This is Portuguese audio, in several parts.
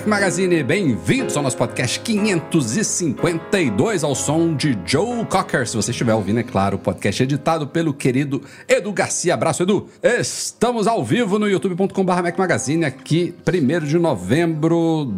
Mac Magazine, bem-vindos ao nosso podcast 552 ao som de Joe Cocker. Se você estiver ouvindo, é claro, o podcast editado pelo querido Edu Garcia. Abraço, Edu. Estamos ao vivo no youtube.com.br Mac Magazine, aqui, 1 de novembro,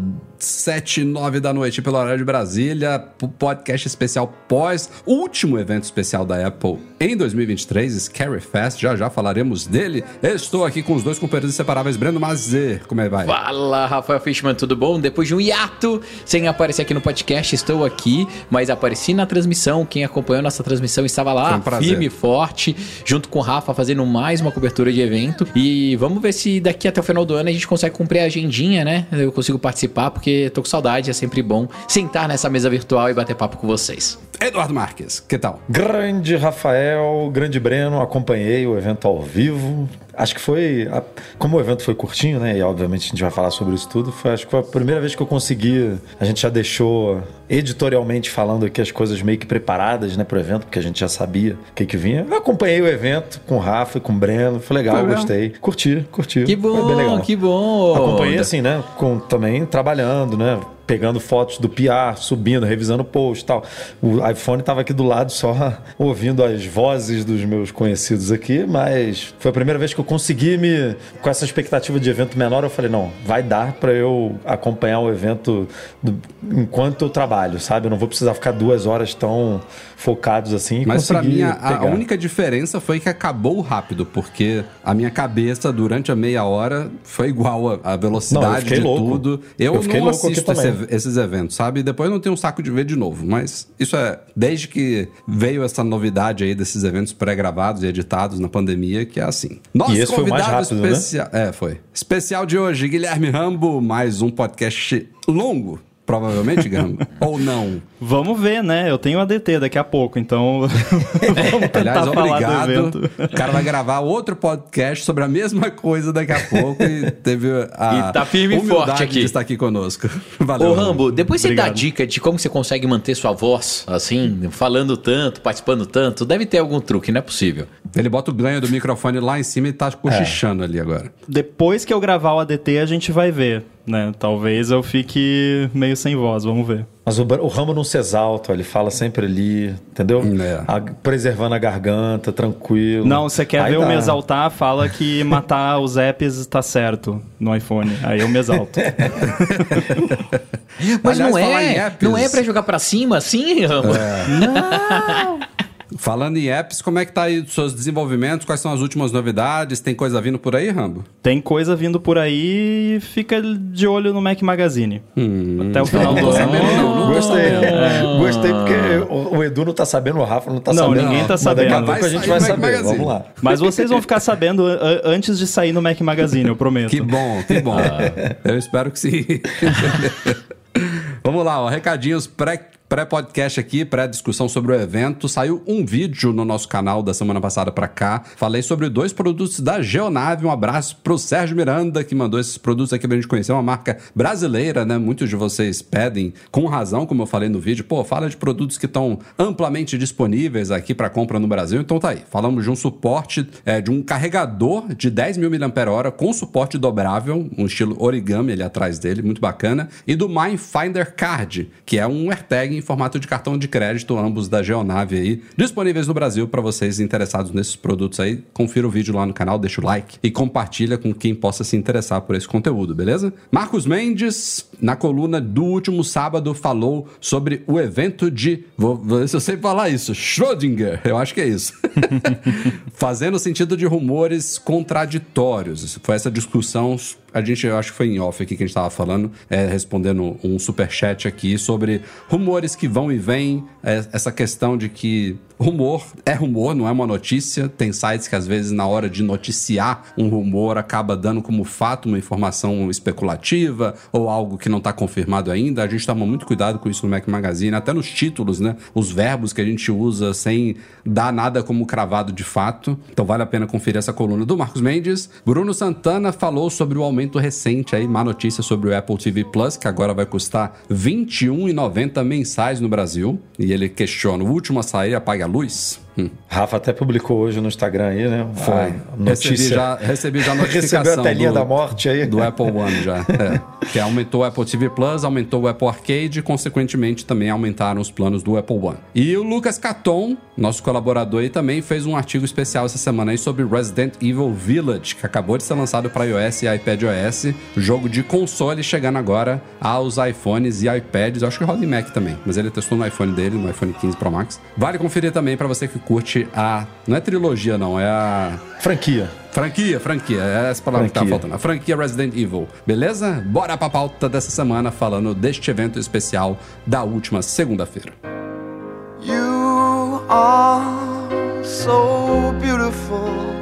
7 9 da noite, pelo horário de Brasília, podcast especial pós último evento especial da Apple em 2023, Scary Fest. Já já falaremos dele. Estou aqui com os dois companheiros inseparáveis, Breno Mazer. Como é que vai? Fala, Rafael Fishman, tudo bom? Depois de um hiato sem aparecer aqui no podcast, estou aqui, mas apareci na transmissão. Quem acompanhou nossa transmissão estava lá, um firme e forte, junto com o Rafa, fazendo mais uma cobertura de evento. E vamos ver se daqui até o final do ano a gente consegue cumprir a agendinha, né? Eu consigo participar, porque tô com saudade, é sempre bom sentar nessa mesa virtual e bater papo com vocês. Eduardo Marques, que tal? Grande Rafael, grande Breno, acompanhei o evento ao vivo. Acho que foi. a- Como o evento foi curtinho, né? E obviamente a gente vai falar sobre isso tudo. Foi, acho que foi a primeira vez que eu consegui. A gente já deixou editorialmente falando aqui as coisas meio que preparadas, né, pro evento, porque a gente já sabia o que, que vinha. Eu acompanhei o evento com o Rafa e com o Breno. Foi legal, Foi mesmo? gostei. Curti, curti. Que Foi bem bom, legal. que bom! Acompanhei assim, né? Com, também trabalhando, né? Pegando fotos do PR, subindo, revisando post e tal. O iPhone tava aqui do lado só ouvindo as vozes dos meus conhecidos aqui, mas foi a primeira vez que eu consegui me. Com essa expectativa de evento menor, eu falei: não, vai dar para eu acompanhar o evento do- enquanto eu trabalho, sabe? Eu não vou precisar ficar duas horas tão focados assim. Mas conseguir mim, a, a única diferença foi que acabou rápido, porque a minha cabeça durante a meia hora foi igual a, a Não, velocidade fiquei de louco. tudo. Eu, Eu não louco assisto esse- também. Esses eventos, sabe? Depois não tenho um saco de ver de novo. Mas isso é desde que veio essa novidade aí desses eventos pré-gravados e editados na pandemia, que é assim. Nosso E esse foi o mais convidado rápido, né? especial. É, foi. Especial de hoje, Guilherme Rambo, mais um podcast longo. Provavelmente, Guilherme. Ou não. Vamos ver, né? Eu tenho ADT daqui a pouco, então vamos tentar Aliás, falar do obrigado. evento. O cara vai gravar outro podcast sobre a mesma coisa daqui a pouco e teve a E tá firme e humildade forte aqui. de estar aqui conosco. Valeu. Ô Rambo, depois você dá Obrigado. dica de como você consegue manter sua voz, assim, falando tanto, participando tanto. Deve ter algum truque, não é possível. Ele bota o ganho do microfone lá em cima e tá cochichando ali agora. Depois que eu gravar o ADT, a gente vai ver, né? Talvez eu fique meio sem voz, vamos ver. Mas o, o Rambo não se exalta, ele fala sempre ali, entendeu? É. A- preservando a garganta, tranquilo. Não, você quer Aí ver eu dá. me exaltar, fala que matar os apps tá certo no iPhone. Aí eu me exalto. Mas Aliás, não é, apps- não é pra jogar pra cima assim, Rambo? Falando em apps, como é que tá aí os seus desenvolvimentos? Quais são as últimas novidades? Tem coisa vindo por aí, Rambo? Tem coisa vindo por aí, fica de olho no Mac Magazine. Até o final do ano. sabendo, não, não Gostei. sabendo. Gostei porque o, o Edu não tá sabendo, o Rafa não tá Não, sabendo. ninguém tá Mas Daqui a sabendo. pouco a Vai gente sair vai no Mac saber. Magazine. Vamos lá. Mas vocês vão ficar sabendo a- antes de sair no Mac Magazine, eu prometo. Que bom, que bom. Eu espero que sim. Vamos lá, ó, recadinhos pré- pré-podcast aqui, pré-discussão sobre o evento. Saiu um vídeo no nosso canal da semana passada pra cá. Falei sobre dois produtos da Geonave. Um abraço pro Sérgio Miranda, que mandou esses produtos aqui pra gente conhecer. Uma marca brasileira, né? Muitos de vocês pedem, com razão, como eu falei no vídeo. Pô, fala de produtos que estão amplamente disponíveis aqui pra compra no Brasil. Então tá aí. Falamos de um suporte, é, de um carregador de 10 mil mAh com suporte dobrável, um estilo origami ali atrás dele, muito bacana. E do Mindfinder Card, que é um AirTag em formato de cartão de crédito, ambos da Geonave aí, disponíveis no Brasil para vocês interessados nesses produtos aí. Confira o vídeo lá no canal, deixa o like e compartilha com quem possa se interessar por esse conteúdo, beleza? Marcos Mendes, na coluna do último sábado, falou sobre o evento de. Vou vou se eu sei falar isso. Schrödinger, eu acho que é isso. Fazendo sentido de rumores contraditórios. Foi essa discussão a gente, eu acho que foi em off aqui que a gente tava falando, é, respondendo um superchat aqui sobre rumores que vão e vêm, é, essa questão de que rumor é rumor, não é uma notícia. Tem sites que às vezes na hora de noticiar um rumor acaba dando como fato uma informação especulativa ou algo que não está confirmado ainda. A gente toma muito cuidado com isso no Mac Magazine, até nos títulos, né? Os verbos que a gente usa sem dar nada como cravado de fato. Então vale a pena conferir essa coluna do Marcos Mendes. Bruno Santana falou sobre o aumento recente aí, má notícia sobre o Apple TV Plus, que agora vai custar R$ 21,90 mensais no Brasil. E ele questiona: o último a sair apaga luz? Hum. Rafa até publicou hoje no Instagram aí, né? Foi. Notícia. Recebi já, recebi já a notificação. Recebeu a telinha do, da morte aí. Do Apple One já. É. Que aumentou o Apple TV Plus, aumentou o Apple Arcade e, consequentemente, também aumentaram os planos do Apple One. E o Lucas Caton, nosso colaborador aí, também fez um artigo especial essa semana aí sobre Resident Evil Village, que acabou de ser lançado para iOS e iPadOS. Jogo de console chegando agora aos iPhones e iPads. Eu acho que roda em Mac também, mas ele testou no iPhone dele, no iPhone 15 Pro Max. Vale conferir também para você que curte a. Não é trilogia, não, é a. Franquia. Franquia, franquia, é essa palavra que tava Franquia. faltando. A franquia Resident Evil. Beleza? Bora pra pauta dessa semana falando deste evento especial da última segunda-feira. You are so beautiful.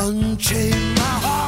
Unchain my heart.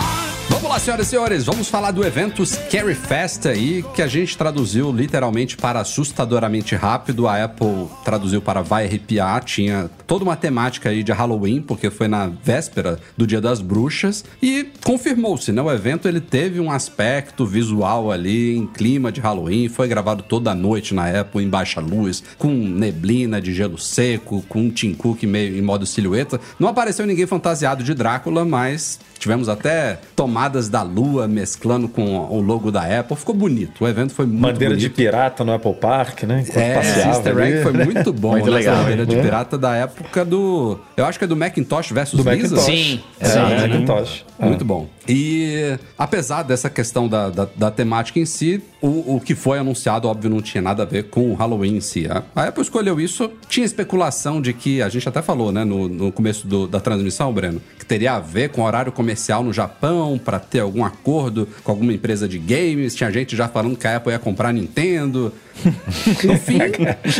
Vamos lá, senhoras e senhores, vamos falar do evento Scary Fest aí, que a gente traduziu literalmente para assustadoramente rápido. A Apple traduziu para vai arrepiar, tinha toda uma temática aí de Halloween, porque foi na véspera do Dia das Bruxas, e confirmou-se, né? O evento ele teve um aspecto visual ali em clima de Halloween, foi gravado toda a noite na Apple em baixa luz, com neblina de gelo seco, com Tim Cook meio em modo silhueta. Não apareceu ninguém fantasiado de Drácula, mas tivemos até tomadas da lua mesclando com o logo da Apple. Ficou bonito. O evento foi muito Bandeira de bonito. pirata no Apple Park, né? Enquanto É, passeava easter ali. egg foi muito bom. Muito né? legal. Bandeira de É. pirata da época do... Eu acho que é do Macintosh versus Do Visa. Macintosh. Sim, É, sim. do Macintosh. É. Muito bom. E apesar dessa questão da, da, da temática em si, o, o que foi anunciado, óbvio, não tinha nada a ver com o Halloween em si. A, a Apple escolheu isso. Tinha especulação de que, a gente até falou, né, no, no começo do- da transmissão, Breno, que teria a ver com horário comercial no Japão, para ter algum acordo com alguma empresa de games. Tinha gente já falando que a Apple ia comprar a Nintendo. No fim,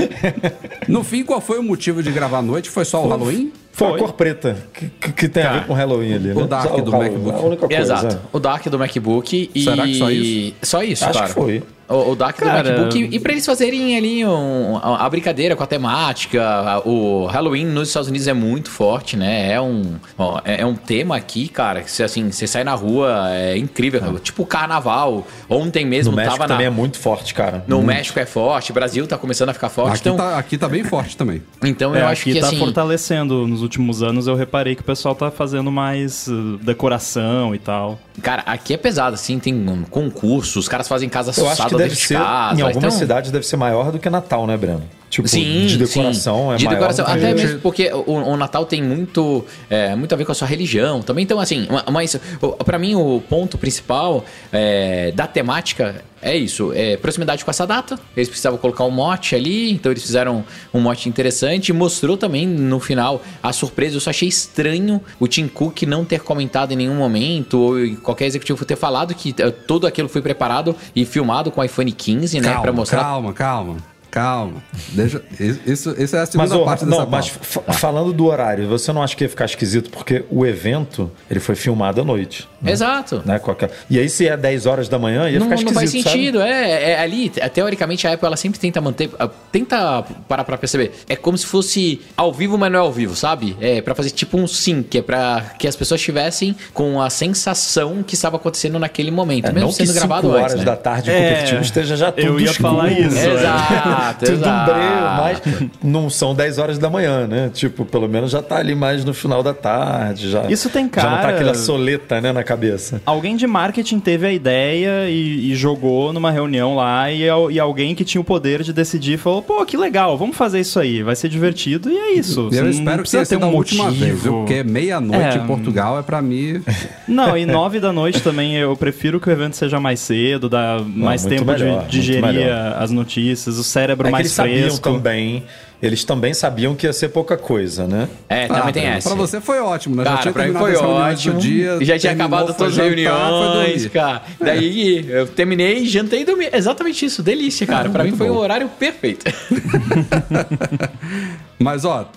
no fim, qual foi o motivo de gravar à noite? Foi só o Halloween? Foi a cor preta, que, que- que tem a ver com Halloween ali, né? o Dark Só do Halloween, MacBook. A única coisa. Exato. é. O Dark do MacBook e. Será que só isso? Só isso, Acho cara. que foi. O, o Dark Cara, do MacBook. E pra eles fazerem ali um- a, a brincadeira com a temática. a- o Halloween nos Estados Unidos é muito forte, né? É um, ó, é, é um tema aqui, cara, que você, assim, você sai na rua, é incrível. Tipo carnaval. Ontem mesmo No México tava na. também é muito forte, cara. No Muito. México é forte, Brasil tá começando a ficar forte. Aqui, então, tá, aqui tá bem forte também. então É, eu acho aqui que tá assim. fortalecendo. Nos últimos anos eu reparei que o pessoal tá fazendo mais uh, decoração e tal. Cara, aqui é pesado, assim, tem um concurso, os caras fazem casa assada deve ser, em algumas então- cidades deve ser maior do que Natal, né, Breno? Tipo, Sim, de decoração sim. é de maior. decoração, até mesmo porque o, o Natal tem muito, é, muito a ver com a sua religião também. Então, assim, ma- mas pra mim o ponto principal é, da temática é isso: é proximidade com essa data. Eles precisavam colocar um mote ali, então eles fizeram um mote interessante. e Mostrou também no final a surpresa. Eu só achei estranho o Tim Cook não ter comentado em nenhum momento, ou qualquer executivo ter falado que eh, tudo aquilo foi preparado e filmado com o iPhone 15, né? calma, Pra mostrar calma, calma. Calma. Deixa, isso, isso é a segunda Mas, ô, parte não, dessa mas pauta. fa- falando do horário, você não acha que ia ficar esquisito? Porque o evento, ele foi filmado à noite. Exato. Né, com aquela- E aí, se é 10 horas da manhã, ia Não, ficar não esquisito, faz sabe? sentido, é, é ali, te- teoricamente a Apple ela sempre tenta manter, tenta parar pra perceber, é como se fosse ao vivo, mas não é ao vivo, sabe? É pra fazer tipo um sync, é pra que as pessoas estivessem com a sensação que estava acontecendo naquele momento, É, mesmo não que sendo 5 gravado horas antes, né? da tarde É, Cupertino esteja já tudo eu ia escuro, falar isso, é. Exato, tudo um exato. breu, mas não são 10 horas da manhã, né? Tipo, pelo menos já tá ali mais no final da tarde. Já, Isso tem Já não tá cara- aquela soleta, né, na cabeça. Alguém de marketing teve a ideia e, e jogou numa reunião lá e, e alguém que tinha o poder de decidir falou, pô, que legal, vamos fazer isso aí, vai ser divertido e é isso. Eu Você não espero que tenha sido um a última motivo. vez? Porque meia-noite É, em Portugal é pra mim. Não, e nove da noite também eu prefiro que o evento seja mais cedo, dá mais muito tempo melhor, de digerir as notícias, o cérebro É que mais eles sabiam fresco. também, eles também sabiam que ia ser pouca coisa, né? É, também Ah, tem pra- essa. Pra você foi ótimo, né? Cara, pra mim foi ótimo. Dia, E já tinha terminou, acabado todas as reuniões, cara. Daí eu terminei, jantei e dormi. Exatamente isso, delícia, cara. pra mim foi bom. o horário perfeito. Mas, ó,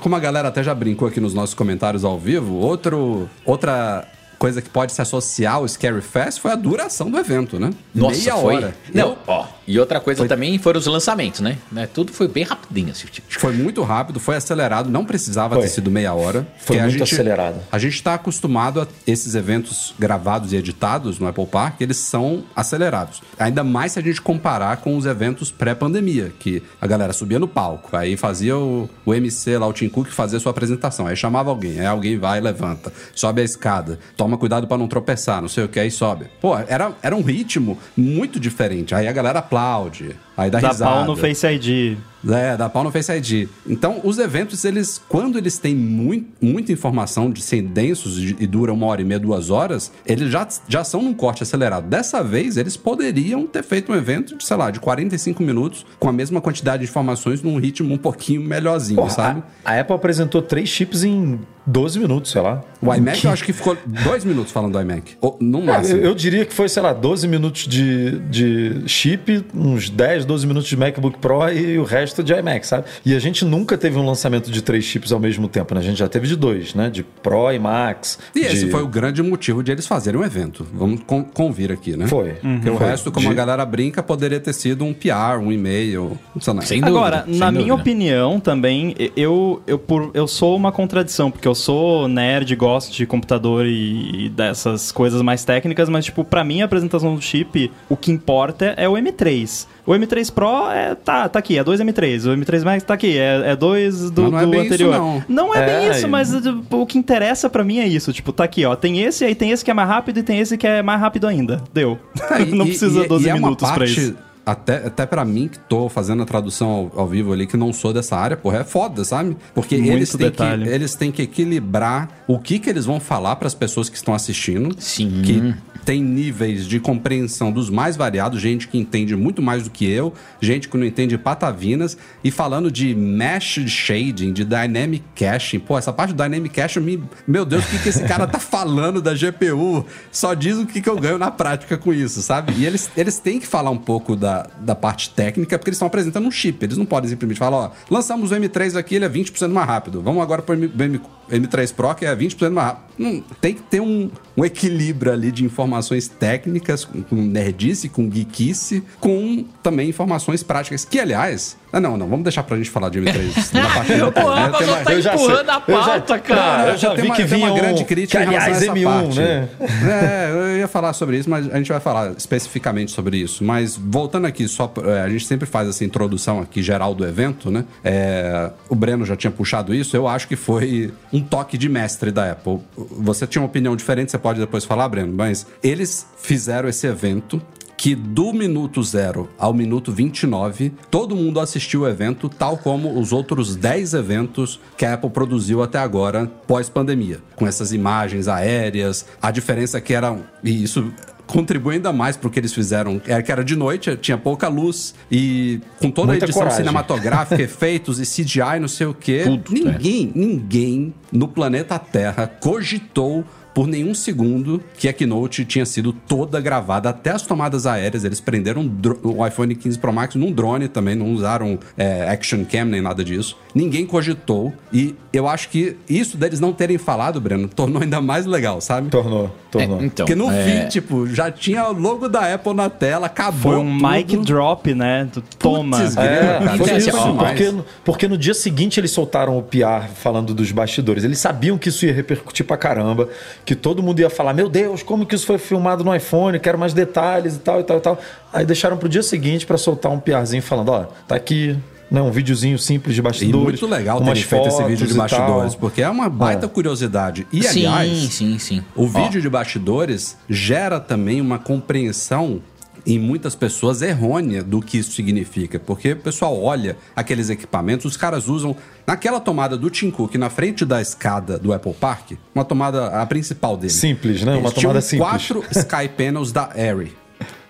como a galera até já brincou aqui nos nossos comentários ao vivo, outro, outra coisa que pode se associar ao Scary Fest foi a duração do evento, né? Meia foi. hora. Não, ó. E outra coisa também foram os lançamentos, né? né? Tudo foi bem rapidinho, assim. tipo, Foi muito rápido, foi acelerado, não precisava Foi. ter sido meia hora. Foi muito gente- acelerado. A gente está acostumado a esses eventos gravados e editados no Apple Park, eles são acelerados. Ainda mais se a gente comparar com os eventos pré-pandemia, que a galera subia no palco, aí fazia o, o MC lá, o Tim Cook, fazia sua apresentação, aí chamava alguém, aí alguém vai e levanta, sobe a escada, toma cuidado para não tropeçar, não sei o que, aí sobe. Pô, era, era um ritmo muito diferente. Aí a galera aplaude, aí dá, Dá risada. pau no Face ID. É, dá pau no Face ID. Então, os eventos, eles, quando eles têm muito, muita informação de ser densos e e duram uma hora e meia, duas horas, eles já, já são num corte acelerado. Dessa vez, eles poderiam ter feito um evento de, sei lá, de 45 minutos, com a mesma quantidade de informações, num ritmo um pouquinho melhorzinho, Porra, sabe? a, a Apple apresentou três chips em 12 minutos, sei lá. O iMac, eu acho que ficou dois minutos falando do iMac. Ou, no É, máximo. eu, eu diria que foi, sei lá, 12 minutos de, de chip, uns 10, 12 minutos de MacBook Pro e o resto de iMac, sabe? E a gente nunca teve um lançamento de três chips ao mesmo tempo, né? A gente já teve de dois, né? De Pro e Max. E esse de- foi o grande motivo de eles fazerem um evento. Vamos con- convir aqui, né? Foi. Porque o Foi. resto, como De- a galera brinca, poderia ter sido um PR, um e-mail, não sei lá. Sem dúvida. Agora, sem na minha dúvida. opinião também, eu, eu, por, eu sou uma contradição, porque eu sou nerd, gosto de computador e, e dessas coisas mais técnicas, mas, tipo, pra mim a apresentação do chip, o que importa é o M3. O M3 Pro é, tá, tá aqui, é 2 M3. O M3 Max tá aqui, é, é 2 do, Mas não é do bem isso, anterior. não. é, É, bem isso, mas tipo, o que interessa pra mim é isso. Tipo, tá aqui, ó. Tem esse, aí tem esse que é mais rápido e tem esse que é mais rápido ainda. Deu. É, e- não precisa e- 12 e é uma minutos pra parte, isso. Até, até pra mim, que tô fazendo a tradução ao, ao vivo ali, que não sou dessa área, porra, é foda, sabe? Porque Muito eles têm, que, eles têm que equilibrar o que, que eles vão falar pras pessoas que estão assistindo. Sim. Que tem níveis de compreensão dos mais variados, gente que entende muito mais do que eu, gente que não entende patavinas, e falando de mesh shading, de dynamic caching. Pô, essa parte do dynamic caching, me, meu Deus, o que, que esse cara tá falando da GPU? Só diz o que, que eu ganho na prática com isso, sabe? E eles, eles têm que falar um pouco da, da parte técnica, porque eles estão apresentando um chip. Eles não podem simplesmente falar, ó, lançamos o M3 aqui, ele é 20% mais rápido. Vamos agora pro M, M, M3 Pro, que é 20% mais rápido. Não, tem que ter um, um equilíbrio ali de informações técnicas, com, com nerdice, com geekice, com também informações práticas. Que, aliás... Ah, não, não, vamos deixar pra gente falar de M3 na parte o só mais- tá eu já sei. empurrando a Eu já- pauta, cara. eu já tem vi uma, que uma vinha um- grande crítica que, em relação a essa M1, parte. né? É, eu ia falar sobre isso, mas a gente vai falar especificamente sobre isso. Mas voltando aqui, só é, a gente sempre faz essa introdução aqui geral do evento, né? É, o Breno já tinha puxado isso. Eu acho que foi um toque de mestre da Apple. Você tinha uma opinião diferente, você pode depois falar, Breno, mas eles fizeram esse evento que do minuto zero ao minuto 29, todo mundo assistiu o evento, tal como os outros 10 eventos que a Apple produziu até agora, pós-pandemia. Com essas imagens aéreas, a diferença é que era. E isso contribui ainda mais pro que eles fizeram. É que era de noite, tinha pouca luz e com toda Muita a edição coragem. cinematográfica, efeitos e CGI, não sei o quê. Tudo, né? ninguém, ninguém no planeta Terra cogitou por nenhum segundo que a Keynote tinha sido toda gravada, até as tomadas aéreas. Eles prenderam o iPhone 15 Pro Max num drone também, não usaram é, Action Cam nem nada disso. Ninguém cogitou. E eu acho que isso deles não terem falado, Breno, tornou ainda mais legal, sabe? Tornou, tornou. É, então, Porque no é, fim, tipo, já tinha o logo da Apple na tela, acabou. Foi um tudo. mic drop, né? Do- Toma. Putz, É, foi isso, ó, porque, porque no dia seguinte eles soltaram o PR falando dos bastidores. Eles sabiam que isso ia repercutir pra caramba, que todo mundo ia falar: Meu Deus, como que isso foi filmado no iPhone? Quero mais detalhes e tal e tal e tal. Aí deixaram pro dia seguinte pra soltar um PRzinho falando: Ó, tá aqui. Né, um videozinho simples de E bastidores. muito legal terem feito esse vídeo de e bastidores, porque é uma baita É. curiosidade. E, sim, aliás, sim, sim. o Ó, vídeo de bastidores gera também uma compreensão em muitas pessoas errônea do que isso significa, porque o pessoal olha aqueles equipamentos, os caras usam naquela tomada do Tim Cook na frente da escada do Apple Park, uma tomada a principal dele. Simples, né? Uma tomada simples. quatro Sky Panels da Airy.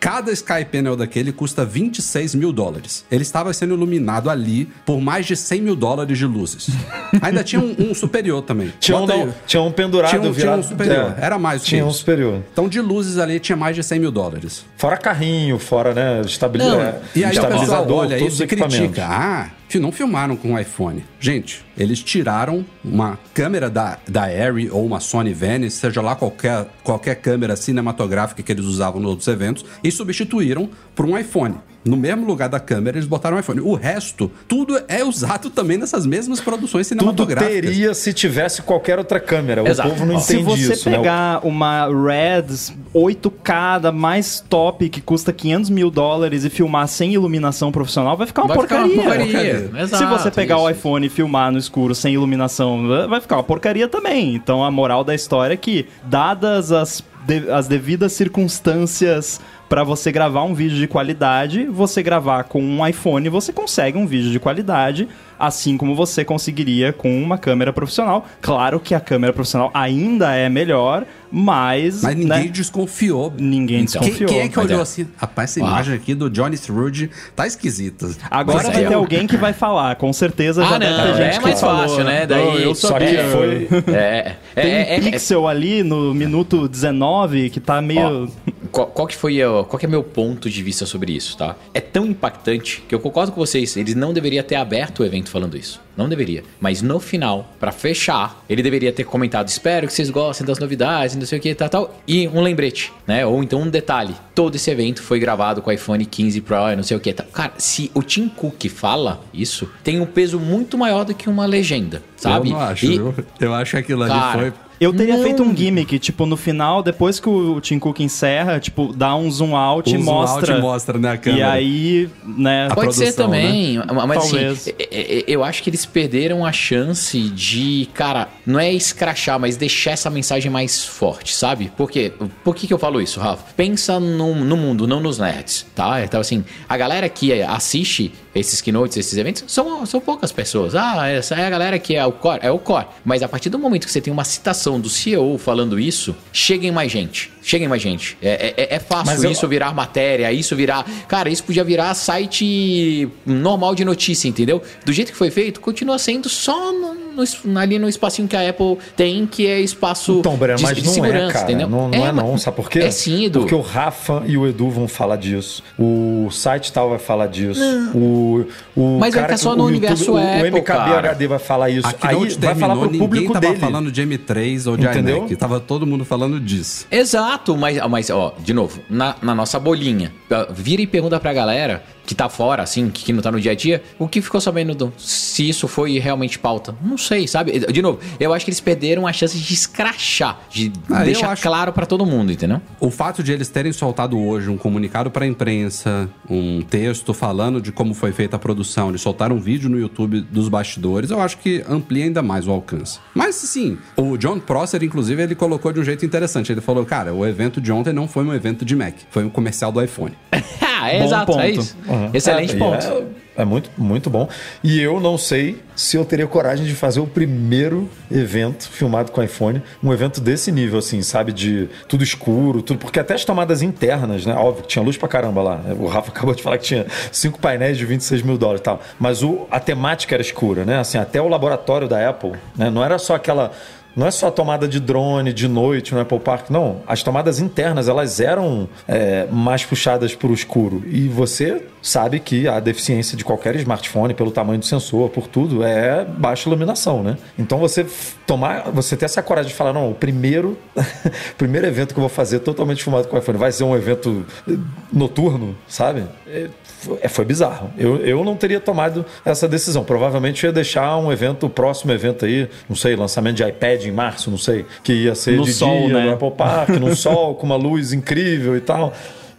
Cada Sky Panel daquele custa 26 mil dólares. Ele estava sendo iluminado ali por mais de 100 mil dólares de luzes. Ainda tinha um, um superior também. Tinha um, não, tinha um pendurado Tinha um- tinha virado. um superior. é. Era mais que Tinha um superior. Então, de luzes ali, tinha mais de 100 mil dólares. Fora carrinho, fora, né? Estabiliz... Não, E aí o pessoal estabilizador, olha todos isso os e equipamentos. critica. Ah, não filmaram com o iPhone. Gente, eles tiraram uma câmera da, da Arri ou uma Sony Venice, seja lá qualquer, qualquer câmera cinematográfica que eles usavam nos outros eventos, e substituíram por um iPhone. No mesmo lugar da câmera, eles botaram um iPhone. O resto, tudo é usado também nessas mesmas produções Tudo cinematográficas. teria se tivesse qualquer outra câmera. Exato. O povo não Se entende você isso, né? pegar uma Red 8K da mais top, que custa 500 mil dólares, e filmar sem iluminação profissional, vai ficar uma vai ficar porcaria. uma porcaria. Porcaria. Se Exato, você pegar isso. o iPhone e filmar no escuro sem iluminação, vai ficar uma porcaria também. Então a moral da história é que, dadas as, de- as devidas circunstâncias para você gravar um vídeo de qualidade, você gravar com um iPhone, você consegue um vídeo de qualidade, assim como você conseguiria com uma câmera profissional. Claro que a câmera profissional ainda é melhor, mas. Mas ninguém né, desconfiou. ninguém Então. Quem, desconfiou. quem é que olhou é. assim? Rapaz, essa Ah. imagem aqui do Johnny Strude tá esquisita. Agora vai é. ter alguém que vai falar, com certeza já Ah, deve não, ter gente é que mais falou, fácil, né? Daí- "Oh, eu Só que sabia. foi. É, é, Tem é, é, é, pixel ali no minuto 19 que tá meio. Qual, qual que foi o- qual que é meu ponto de vista sobre isso, tá? É tão impactante que eu concordo com vocês, eles não deveriam ter aberto o evento falando isso. Não deveria. Mas no final, pra fechar, ele deveria ter comentado: "Espero que vocês gostem das novidades, não sei o que, tal, tal". E um lembrete, né? Ou então um detalhe. Todo esse evento foi gravado com o iPhone 15 Pro, e não sei o que, tal. Cara, se o Tim Cook fala isso, tem um peso muito maior do que uma legenda, sabe? Eu não acho, E- viu? Eu acho que aquilo ali Cara, foi. Eu teria Não. feito um gimmick, tipo, no final, depois que o Tim Cook encerra, tipo, dá um zoom out O e zoom mostra. out mostra, né, a E câmera. aí, né. A Pode ser produção, também, mas Talvez. assim, é- é- eu acho que eles perderam a chance de, cara, não é escrachar, mas deixar essa mensagem mais forte, sabe? Por quê? Por que, que eu falo isso, Rafa? Pensa no, no mundo, não nos nerds, tá? Então, assim, a galera que assiste esses keynotes, esses eventos, são, são poucas pessoas. Ah, essa é a galera que é o core, é o core. Mas a partir do momento que você tem uma citação do CEO falando isso, cheguem mais gente. Cheguem mais gente. É, é- é fácil Mas eu- isso virar matéria, isso virar. Cara, isso podia virar site normal de notícia, entendeu? Do jeito que foi feito, continua sendo só no- no ali no espacinho que a Apple tem, que é espaço Então, Breno, de, mas de não segurança, é, cara. entendeu? Não, não é, mas- não. Sabe por quê? É sim, Edu. Porque o Rafa e o Edu vão falar disso. O site tal vai falar disso. O, o Mas vai cara ficar só no universo o, Apple, o MKBHD vai falar isso. A Aí Keynote vai falar terminou, pro público tava dele. falando de M3 ou de Entendeu? iMac. Tava todo mundo falando disso. Exato, mas, mas ó, de novo, na, na nossa bolinha, vira e pergunta pra galera que tá fora, assim, que, que não tá no dia a dia, o que ficou sabendo do, se isso foi realmente pauta. Não sei, sabe? De novo, eu acho que eles perderam a chance de escrachar, de Ah, deixar acho- claro pra todo mundo, entendeu? O fato de eles terem soltado hoje um comunicado para a imprensa, um texto falando de como foi feita a produção, eles soltaram um vídeo no YouTube dos bastidores, eu acho que amplia ainda mais o alcance. Mas sim, o John Prosser, inclusive, ele colocou de um jeito interessante. Ele falou, cara, o evento de ontem não foi um evento de Mac, foi um comercial do iPhone. é Bom exato, é ponto. Isso. Excelente É, ponto. É, é muito, muito bom. E eu não sei se eu teria coragem de fazer o primeiro evento filmado com iPhone, um evento desse nível, assim, sabe? De tudo escuro, tudo. Porque até as tomadas internas, né? Óbvio que tinha luz pra caramba lá. O Rafa acabou de falar que tinha cinco painéis de 26 mil dólares e tal. Mas o, a temática era escura, né? Assim, até o laboratório da Apple, né? Não era só aquela não é só a tomada de drone de noite no Apple Park, não. As tomadas internas, elas eram é, mais puxadas para o escuro. E você sabe que a deficiência de qualquer smartphone, pelo tamanho do sensor, por tudo, é baixa iluminação, né? Então você tomar, você ter essa coragem de falar, não, o primeiro, primeiro evento que eu vou fazer totalmente filmado com o iPhone vai ser um evento eh, noturno, sabe? É, foi- é, foi bizarro. Eu, eu não teria tomado essa decisão. Provavelmente ia deixar um evento, o próximo evento aí, não sei, lançamento de iPad em março, não sei, que ia ser No de sol, dia, né? no Apple Park, no sol, com uma luz incrível e tal.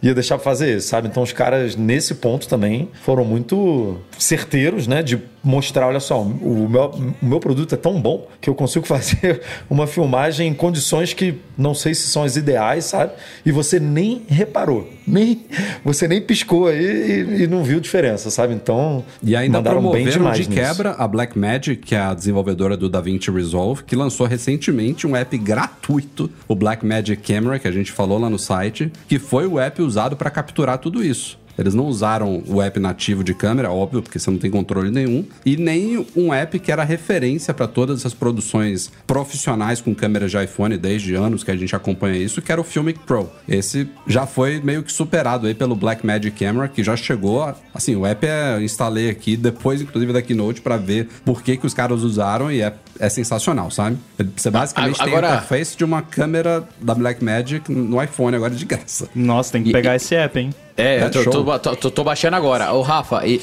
Ia deixar pra fazer isso, sabe? Então os caras, nesse ponto também, foram muito certeiros, né? De mostrar, olha só, o meu, o meu produto é tão bom que eu consigo fazer uma filmagem em condições que não sei se são as ideais, sabe? E você nem reparou. Nem, você nem piscou aí e, e não viu diferença, sabe? Então, E ainda mandaram bem demais de nisso. quebra a Blackmagic, que é a desenvolvedora do DaVinci Resolve, que lançou recentemente um app gratuito, o Blackmagic Camera, que a gente falou lá no site, que foi o app usado para capturar tudo isso. Eles não usaram o app nativo de câmera, óbvio, porque você não tem controle nenhum, e nem um app que era referência para todas essas produções profissionais com câmeras de iPhone desde anos que a gente acompanha isso, que era o Filmic Pro. Esse já foi meio que superado aí pelo Blackmagic Camera, que já chegou, a- assim, o app é, eu instalei aqui depois inclusive da Keynote para ver por que que os caras usaram e é, é sensacional, sabe? Você basicamente A- tem agora- a interface de uma câmera da Blackmagic no iPhone agora de graça. Nossa, tem que pegar e- esse app, hein? É, É eu tô, tô, tô- tô- baixando agora. Ô, Rafa, e,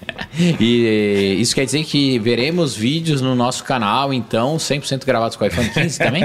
e isso quer dizer que veremos vídeos no nosso canal, então, 100% gravados com o iPhone 15 também?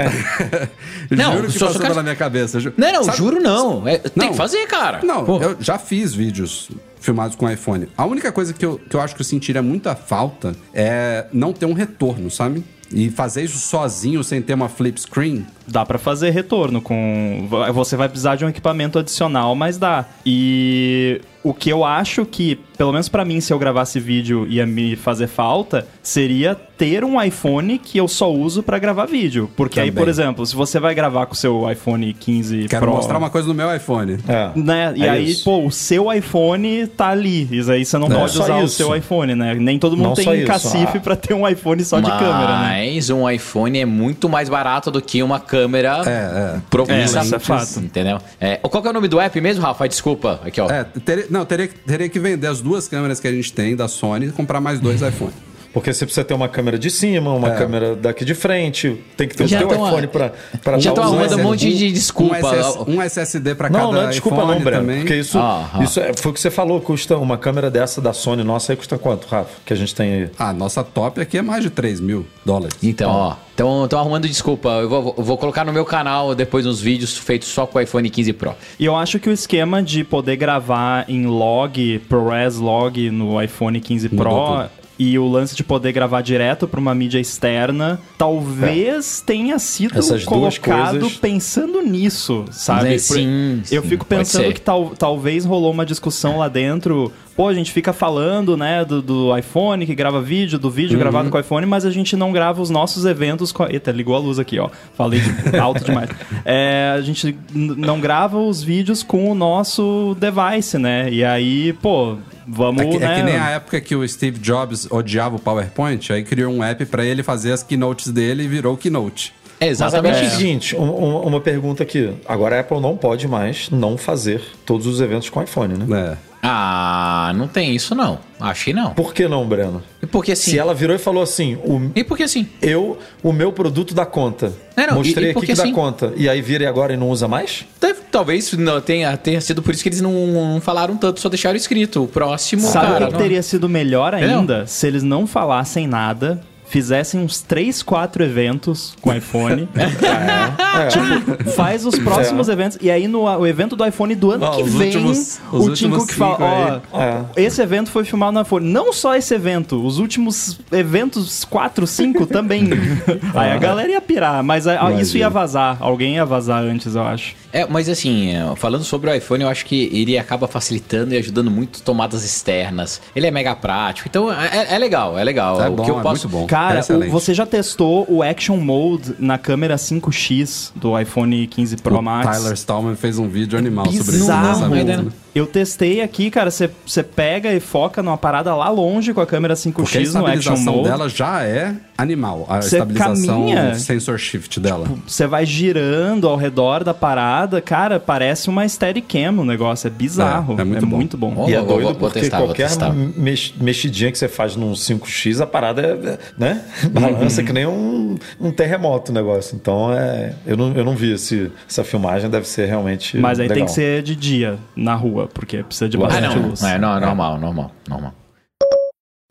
Não, Juro que só- passou quero- pela minha cabeça. Ju- Não, não, Sabe- juro não. É, tem Não. que fazer, cara. Não, Pô. eu já fiz vídeos filmados com iPhone. A única coisa que eu, que eu acho que eu sentiria muita falta é não ter um retorno, sabe? E fazer isso sozinho, sem ter uma flip screen. Dá pra fazer retorno com. Você vai precisar de um equipamento adicional, mas dá. E o que eu acho que, pelo menos pra mim, se eu gravasse vídeo ia me fazer falta, seria ter um iPhone que eu só uso pra gravar vídeo. Porque aí, Também. por exemplo, se você vai gravar com o seu iPhone 15 Quero Pro, mostrar uma coisa no meu iPhone. É. né? E É aí, isso. pô, o seu iPhone tá ali. Isso aí você não Não pode só usar o isso. seu iPhone, né? Nem todo mundo Não tem isso. cacife Ah. pra ter um iPhone só de câmera, né? Mas um iPhone é muito mais barato do que uma câmera É, é. É, isso é fato. Entendeu? É, qual que é o nome do app mesmo, Rafa? Desculpa. Aqui, ó. É, não, teria, teria que vender as duas câmeras que a gente tem da Sony e comprar mais dois iPhone. Porque você precisa ter uma câmera de cima, uma É. câmera daqui de frente, tem que ter o Já teu tão- iPhone pra, pra já tô usando. arrumando um monte de desculpa. Um, SS um SSD pra cada Não, não é desculpa não, Breno. também. Porque isso, Ah, ah. isso é, foi o que você falou, custa uma câmera dessa da Sony nossa aí custa quanto, Rafa? Que a gente tem aí. Ah, nossa top aqui é mais de 3 mil dólares. Então, ó. Então, tô arrumando desculpa. Eu vou, vou colocar no meu canal depois uns vídeos feitos só com o iPhone 15 Pro. E eu acho que o esquema de poder gravar em log, ProRes log no iPhone 15 Mudou Pro. E o lance de poder gravar direto para uma mídia externa, talvez tenha sido Essas colocado coisas- pensando nisso, sabe? É, sim, eu sim, fico pensando que tal, talvez rolou uma discussão lá dentro. Pô, a gente fica falando, né, do, do iPhone que grava vídeo, do vídeo Uhum. gravado com o iPhone, mas a gente não grava os nossos eventos com. a- Eita, ligou a luz aqui, ó. Falei alto demais. É, a gente não grava os vídeos com o nosso device, né? E aí, pô, vamos. É que, é né? que nem a época que o Steve Jobs odiava o PowerPoint, aí criou um app pra ele fazer as keynotes dele e virou o Keynote. É Mas exatamente agora é o seguinte, um- um- uma pergunta aqui. Agora a Apple não pode mais não fazer todos os eventos com iPhone, né? É. Ah, não tem isso não. Acho que não. Por que não, Breno? E porque assim. Se ela virou e falou assim, o, E porque assim. eu, o meu produto dá conta. É, não, Mostrei e- e aqui que dá assim- conta. E aí vira e agora e não usa mais? Talvez não tenha, tenha sido por isso que eles não, não falaram tanto, só deixaram escrito. O próximo, Sabe cara. o que não- teria sido melhor ainda? Se eles não falassem nada, fizessem uns 3, 4 eventos com iPhone. É. Tipo, faz os próximos eventos. E aí, no o evento do iPhone do ano que vem, últimos- os o Tim Cook fala: Ó, aí. esse evento foi filmado no iPhone. Não só esse evento, os últimos eventos 4, 5 também. aí a galera ia pirar, mas a- isso ia vazar. Alguém ia vazar antes, eu acho. É, mas assim, é, falando sobre o iPhone, eu acho que ele acaba facilitando e ajudando muito tomadas externas. Ele é mega prático, então é, é legal, é legal. É o bom, que eu é posso... muito bom. Cara, é o- você já testou o Action Mode na câmera 5X do iPhone 15 Pro o Max? Tyler Stallman fez um vídeo animal sobre isso. Bizarro. Eu testei aqui, cara, você pega e foca numa parada lá longe com a câmera 5x Porque a no Action estabilização dela já é animal. A Você estabilização caminha, sensor shift dela. Você vai girando ao redor da parada, cara, parece uma Steadicam o negócio, é bizarro. É, é muito bom. muito bom. E é doido vou- vou porque testar, qualquer mex- mexidinha que você faz num 5x, a parada é, né? Balança que nem um, um terremoto o negócio. Então é. Eu não, eu não vi esse, essa filmagem, deve ser realmente. Mas aí tem legal. que ser de dia, na rua, porque precisa de Ah, bastante não. luz. É, não, é normal, normal, normal.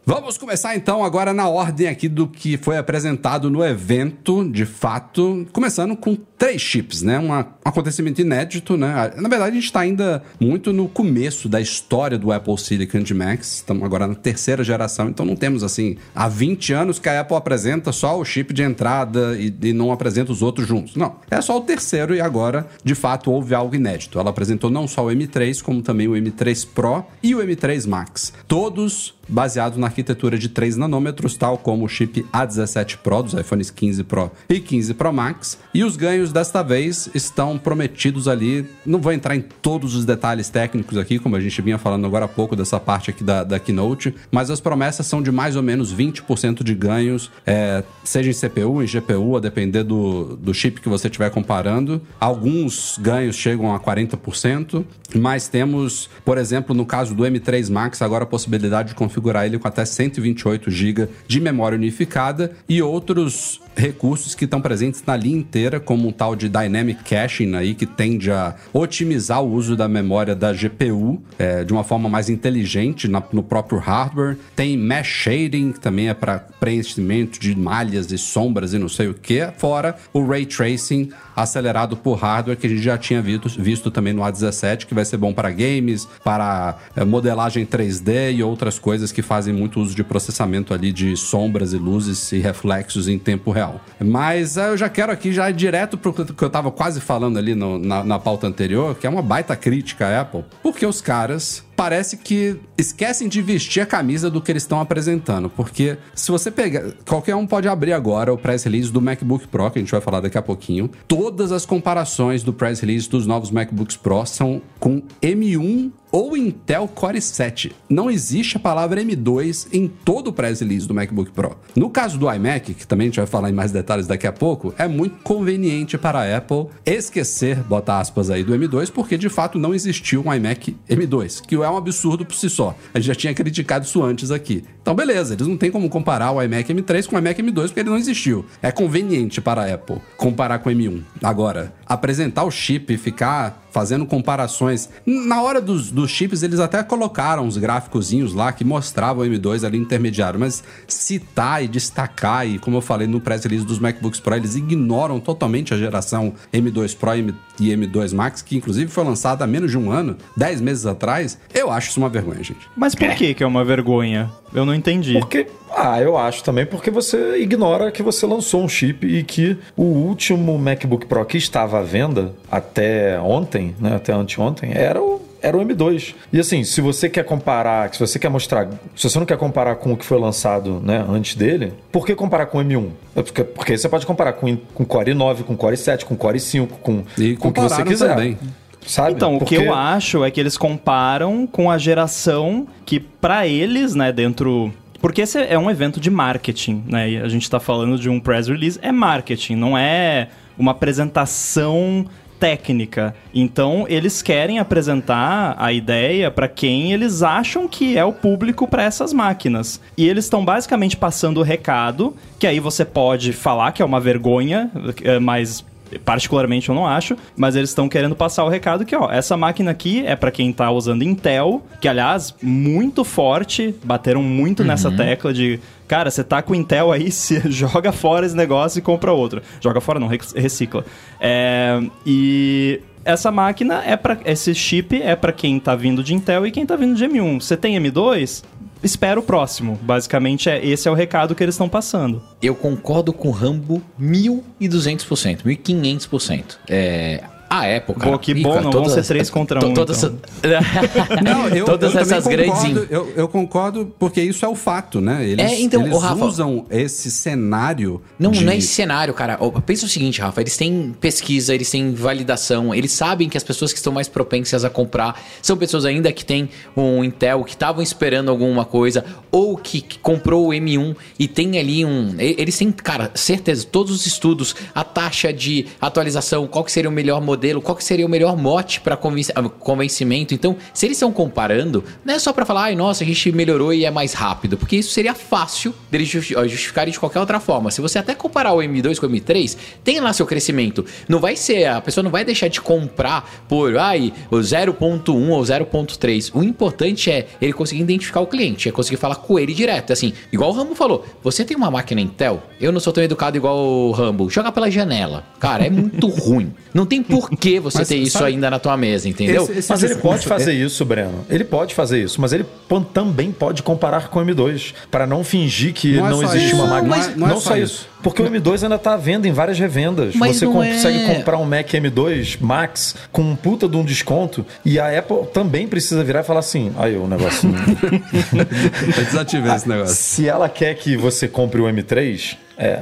Vamos começar então agora na ordem aqui do que foi apresentado no evento, de fato, começando com três chips, né? Um acontecimento inédito, né? Na verdade, a gente está ainda muito no começo da história do Apple Silicon de Macs. Estamos agora na terceira geração, então não temos assim há 20 anos que a Apple apresenta só o chip de entrada e, e não apresenta os outros juntos. Não, é só o terceiro e agora, de fato, houve algo inédito. Ela apresentou não só o M3, como também o M3 Pro e o M3 Max. Todos baseados na arquitetura de 3 nanômetros, tal como o chip A17 Pro dos iPhones 15 Pro e 15 Pro Max. E os ganhos desta vez estão prometidos ali. Não vou entrar em todos os detalhes técnicos aqui, como a gente vinha falando agora há pouco dessa parte aqui da, da Keynote, mas as promessas são de mais ou menos 20% de ganhos, é, seja em CPU, em GPU, a depender do, do chip que você estiver comparando. Alguns ganhos chegam a 40%, mas temos, por exemplo, no caso do M3 Max, agora a possibilidade de configurar ele com até 128 GB de memória unificada e outros recursos que estão presentes na linha inteira, como um tal de Dynamic Caching aí, que tende a otimizar o uso da memória da GPU é, de uma forma mais inteligente na- no próprio hardware. Tem Mesh Shading, que também é para preenchimento de malhas e sombras e não sei o que. Fora o Ray Tracing acelerado por hardware, que a gente já tinha visto, visto também no A17, que vai ser bom para games, para é, modelagem 3D e outras coisas que fazem muito uso de processamento ali de sombras e luzes e reflexos em tempo real. Mas eh, eu já quero aqui já ir direto pro que eu tava quase falando ali no- na, na pauta anterior, que é uma baita crítica à Apple, porque os caras parece que esquecem de vestir a camisa do que eles estão apresentando. Porque se você pegar. Qualquer um pode abrir agora o press release do MacBook Pro, que a gente vai falar daqui a pouquinho. Todas as comparações do press release dos novos MacBooks Pro são com M1 ou Intel Core 7. Não existe a palavra M2 em todo o press release do MacBook Pro. No caso do iMac, que também a gente vai falar em mais detalhes daqui a pouco, é muito conveniente para a Apple esquecer, bota aspas aí, do M2, porque de fato não existiu um iMac M2, que é um absurdo por si só. A gente já tinha criticado isso antes aqui. Então, beleza, eles não tem como comparar o iMac M3 com o iMac M2 porque ele não existiu. É conveniente para a Apple comparar com o M1. Agora, apresentar o chip e ficar fazendo comparações. Na hora dos, dos chips, eles até colocaram uns gráficozinhos lá que mostravam o M2 ali intermediário, mas citar e destacar, e como eu falei no press release dos MacBooks Pro, eles ignoram totalmente a geração M2 Pro e M- e M2 Max, que inclusive foi lançada há menos de um ano, 10 meses atrás. Eu acho isso uma vergonha, gente. Mas por que que é uma vergonha? Eu não entendi. Porque, ah, eu acho também porque você ignora que você lançou um chip e que o último MacBook Pro que estava à venda até ontem, né, até anteontem, era o era o M2. E assim, se você quer comparar, se você quer mostrar, se você não quer comparar com o que foi lançado, né, antes dele, por que comparar com o M1? É Porque, porque você pode comparar com, com Core 9, com Core 7, com Core 5, com, E com o que você quiser. também. Sabe? Então, o que Porque- eu acho é que eles comparam com a geração que, pra eles, né, dentro. Porque esse é um evento de marketing, né? E a gente tá falando de um press release, é marketing, não é uma apresentação técnica. Então, eles querem apresentar a ideia para quem eles acham que é o público para essas máquinas. E eles estão basicamente passando o recado, que aí você pode falar que é uma vergonha, eh, mas particularmente eu não acho, mas eles estão querendo passar o recado que, ó, essa máquina aqui é para quem tá usando Intel, que aliás, muito forte, bateram muito nessa tecla de, cara, você tá com Intel aí, se joga fora esse negócio e compra outro. Joga fora não, rec- recicla. É, e essa máquina é para esse chip é para quem tá vindo de Intel e quem tá vindo de M1. Você tem M2? Espera o próximo. Basicamente, é, esse é o recado que eles estão passando. Eu concordo com o Rambo 1200%, 1500%. É, A cara. Pô, que Ih, bom, cara, não vão ser três contra um, Todas, então. Não, eu, todas eu essas grandes. concordo, eu, eu concordo porque isso é o fato, né? Eles, É, então, eles Rafa- usam esse cenário. Não, de- não é esse cenário, cara. Pensa o seguinte, Rafa, eles têm pesquisa, eles têm validação, eles sabem que as pessoas que estão mais propensas a comprar são pessoas ainda que têm um Intel, que estavam esperando alguma coisa, ou que, que comprou o M1 e tem ali um... Eles têm, cara, certeza, todos os estudos, a taxa de atualização, qual que seria o melhor modelo, qual que seria o melhor mote para convencimento. Então, se eles estão comparando, não é só para falar, ai, nossa, a gente melhorou e é mais rápido, porque isso seria fácil deles justificarem de qualquer outra forma. Se você até comparar o M2 com o M3, tem lá seu crescimento. Não vai ser, a pessoa não vai deixar de comprar por, ai, o 0.1 ou 0.3. O importante é ele conseguir identificar o cliente, é conseguir falar com ele direto. Assim, igual o Rambo falou, você tem uma máquina Intel? Eu não sou tão educado igual o Rambo. Joga pela janela. Cara, é muito ruim. Não tem por que você Mas ter isso sabe- ainda na tua mesa, entendeu? Esse- esse Mas ele pode fazer isso, Breno. Ele pode fazer isso, mas ele também pode comparar com o M2 para não fingir que Não não, é só existe isso. uma Não, máquina. mas- não é só isso. Porque o M2 ainda está à venda em várias revendas. Mas Você não consegue é- comprar um Mac M2 Max com um puta de um desconto e a Apple também precisa virar e falar assim: aí o negócio. Eu desativei esse negócio. Se ela quer que você compre o M3, é,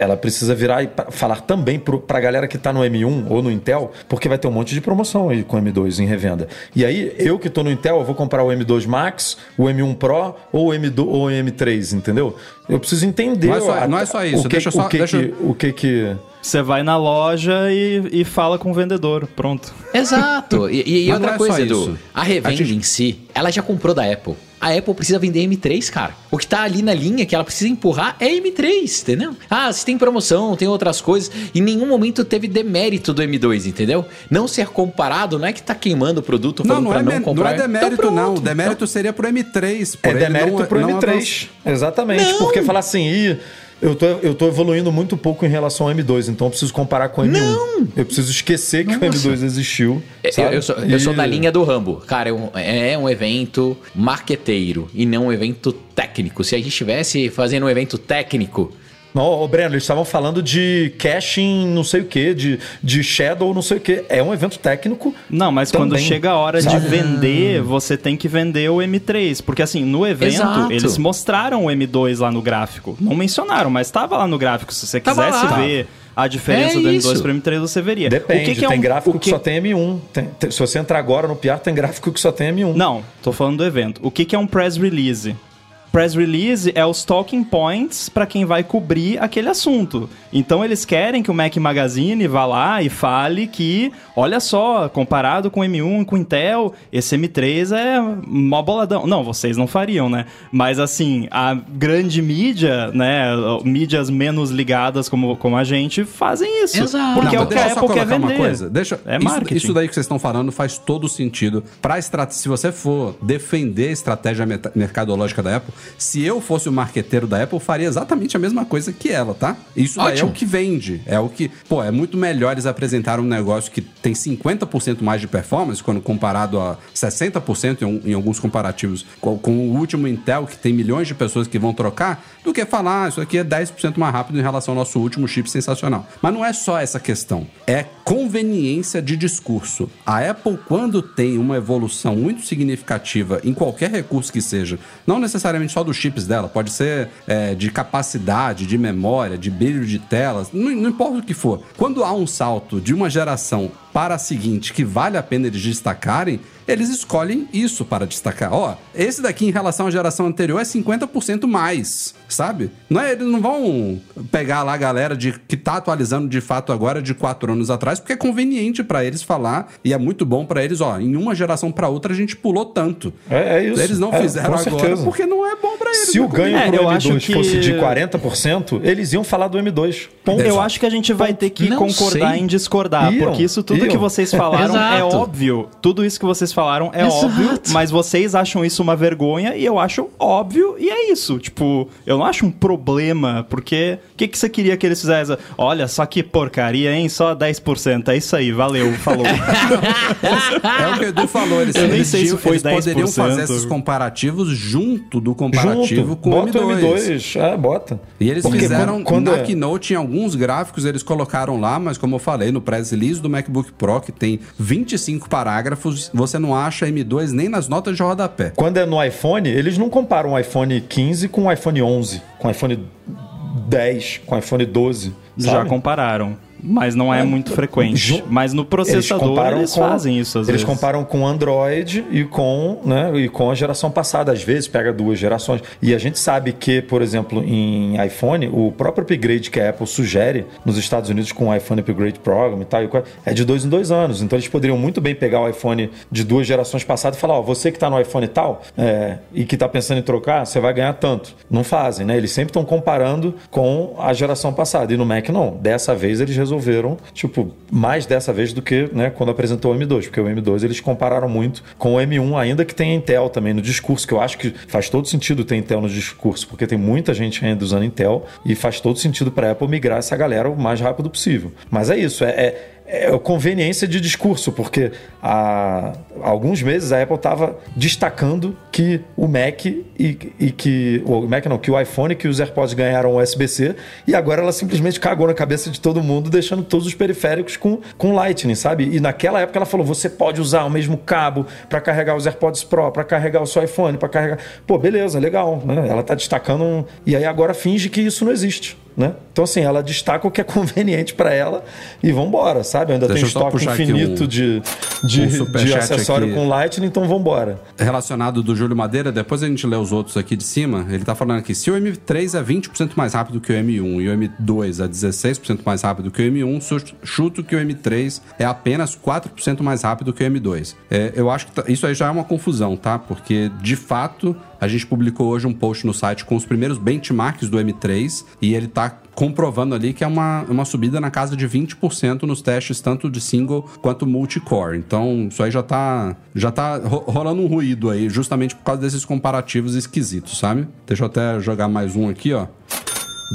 ela precisa virar e falar também pro, pra galera que tá no M1 ou no Intel, porque vai ter um monte de promoção aí com o M2 em revenda. E aí, eu que tô no Intel, eu vou comprar o M2 Max, o M1 Pro ou o M2 ou o M3, entendeu? Eu preciso entender. Não é só- a- não é só isso, O que, deixa eu só- o que, deixa que- o que que Você vai na loja e, e fala com o vendedor. Pronto. Exato. E, e outra é coisa, Edu, a revenda A gente- em si, ela já comprou da Apple. A Apple precisa vender M3, cara. O que tá ali na linha que ela precisa empurrar é M3, entendeu? Ah, se tem promoção, tem outras coisas. Em nenhum momento teve demérito do M2, entendeu? Não ser comparado não é que tá queimando o produto Não, falando não pra é, não men- não comprar. é demérito, Então, não. demérito seria pro M3. por É demérito não- pro não M3. Exatamente. Não. Porque falar assim, Ih, eu tô, eu tô evoluindo muito pouco em relação ao M2, então eu preciso comparar com o M1. Não. Eu preciso esquecer que o M2 existiu. Eu, sabe? eu sou, eu sou da linha do Rambo. Cara, é um, é um evento marqueteiro e não um evento técnico. Se a gente estivesse fazendo um evento técnico, Não, ô Breno, eles estavam falando de caching não sei o que, de, de shadow não sei o que. É um evento técnico. Não, mas quando Também, chega a hora sabe? de vender, você tem que vender o M3. Porque assim, no evento, Exato. eles mostraram o M2 lá no gráfico. Não mencionaram, mas estava lá no gráfico. Se você Tava quisesse lá. ver a diferença É do M2 isso. pro M3, você veria. Depende, o que que é tem um- gráfico o que... só tem M1. Tem- tem- se você entrar agora no PR, tem gráfico que só tem M1. Não, tô falando do evento. O que, que é um press release? Press release é os talking points para quem vai cobrir aquele assunto. Então eles querem que o Mac Magazine vá lá e fale que, olha só, comparado com o M1 com o Intel, esse M3 é mó boladão. Não, vocês não fariam, né? Mas assim, a grande mídia, né, mídias menos ligadas como, como a gente, fazem isso. Exato. Porque Não, é o que a Apple quer vender. Uma coisa. Deixa, É isso, marketing. isso daí que vocês estão falando faz todo sentido. Pra estra... Se você for defender a estratégia mercadológica da Apple, se eu fosse o marqueteiro da Apple, faria exatamente a mesma coisa que ela, tá? Isso daí é o que vende. É o que. Pô, é muito melhor eles apresentarem um negócio que tem 50% mais de performance, quando comparado a 60% em, em alguns comparativos com, com o último Intel, que tem milhões de pessoas que vão trocar, do que falar, ah, isso aqui é 10% mais rápido em relação ao nosso último chip sensacional. Mas não é só essa questão. É conveniência de discurso. A Apple, quando tem uma evolução muito significativa em qualquer recurso que seja, não necessariamente só dos chips dela, pode ser é, de capacidade, de memória, de brilho de telas, não, não importa o que for. Quando há um salto de uma geração para a seguinte que vale a pena eles destacarem, eles escolhem isso para destacar. Ó, esse daqui em relação à geração anterior é 50% mais, sabe? Não é, eles não vão pegar lá a galera de, que tá atualizando de fato agora de quatro anos atrás, porque é conveniente para eles falar e é muito bom para eles, ó, em uma geração para outra a gente pulou tanto. É, é isso. Eles não É, fizeram agora certeza. porque não é bom para eles. Se o né? ganho É, pro eu M2 acho que- fosse de 40%, eles iam falar do M2. Ponto. Eu acho que a gente vai ter que Não concordar sei. em discordar, Iam, porque isso tudo iam. que vocês falaram é óbvio. Tudo isso que vocês falaram é Exato. óbvio, mas vocês acham isso uma vergonha e eu acho óbvio e é isso. Tipo, eu não acho um problema, porque o que, que você queria que eles fizessem? Olha, só que porcaria, hein? Só 10%. É isso aí, valeu, falou. É o que o Edu falou, eles, Eu nem sei se foi eles poderiam 10%. fazer esses comparativos junto do comparativo Junto, com o bota M2. o M2. É, bota. E eles Porque fizeram quando- quando na é- Keynote em alguns gráficos eles colocaram lá, mas como eu falei, no press release do MacBook Pro, que tem 25 parágrafos, você não acha M2 nem nas notas de rodapé. Quando é no iPhone, eles não comparam o iPhone 15 com o iPhone 11, com o iPhone 10, com o iPhone 12. Já sabe? compararam. Mas não é, É, muito frequente. Mas no processador eles, com- fazem isso às eles vezes. comparam com Android e com, né, e com a geração passada. Às vezes pega duas gerações. E a gente sabe que, por exemplo, em iPhone, o próprio upgrade que a Apple sugere nos Estados Unidos com o iPhone Upgrade Program e tal, é de dois em dois anos. Então eles poderiam muito bem pegar o iPhone de duas gerações passadas e falar: ó, você que está no iPhone tal é, e que está pensando em trocar, você vai ganhar tanto. Não fazem, né? Eles sempre estão comparando com a geração passada. E no Mac não. Dessa vez eles resolveram, tipo, mais dessa vez do que né, quando apresentou o M2, porque o M2 eles compararam muito com o M1, ainda que tem Intel também no discurso, que eu acho que faz todo sentido ter Intel no discurso, porque tem muita gente ainda usando Intel e faz todo sentido para a Apple migrar essa galera o mais rápido possível. Mas é isso, é, é é conveniência de discurso, porque há alguns meses a Apple estava destacando que o Mac e, e que o Mac não, que o iPhone que os AirPods ganharam USB-C e agora ela simplesmente cagou na cabeça de todo mundo, deixando todos os periféricos com, com Lightning, sabe? E naquela época ela falou: você pode usar o mesmo cabo para carregar os AirPods Pro, para carregar o seu iPhone, para carregar. Pô, beleza, legal, né? Ela tá destacando um... e aí agora finge que isso não existe. Né? Então, assim, ela destaca o que é conveniente para ela e vambora, sabe? Ainda Deixa tem eu estoque infinito um- de, de, um de acessório aqui. com Lightning, então vambora. relacionado do Júlio Madeira, depois a gente lê os outros aqui de cima, ele tá falando aqui, se o M3 é 20% mais rápido que o M1 e o M2 é 16% mais rápido que o M1, su- chuto que o M3 é apenas 4% mais rápido que o M2. É, eu acho que tá- isso aí já é uma confusão, tá? Porque, de fato, a gente publicou hoje um post no site com os primeiros benchmarks do M3 e ele tá comprovando ali que é uma, uma subida na casa de 20% nos testes tanto de single quanto multi-core. Então, isso aí já tá, já tá ro- rolando um ruído aí, justamente por causa desses comparativos esquisitos, sabe? Deixa eu até jogar mais um aqui, ó.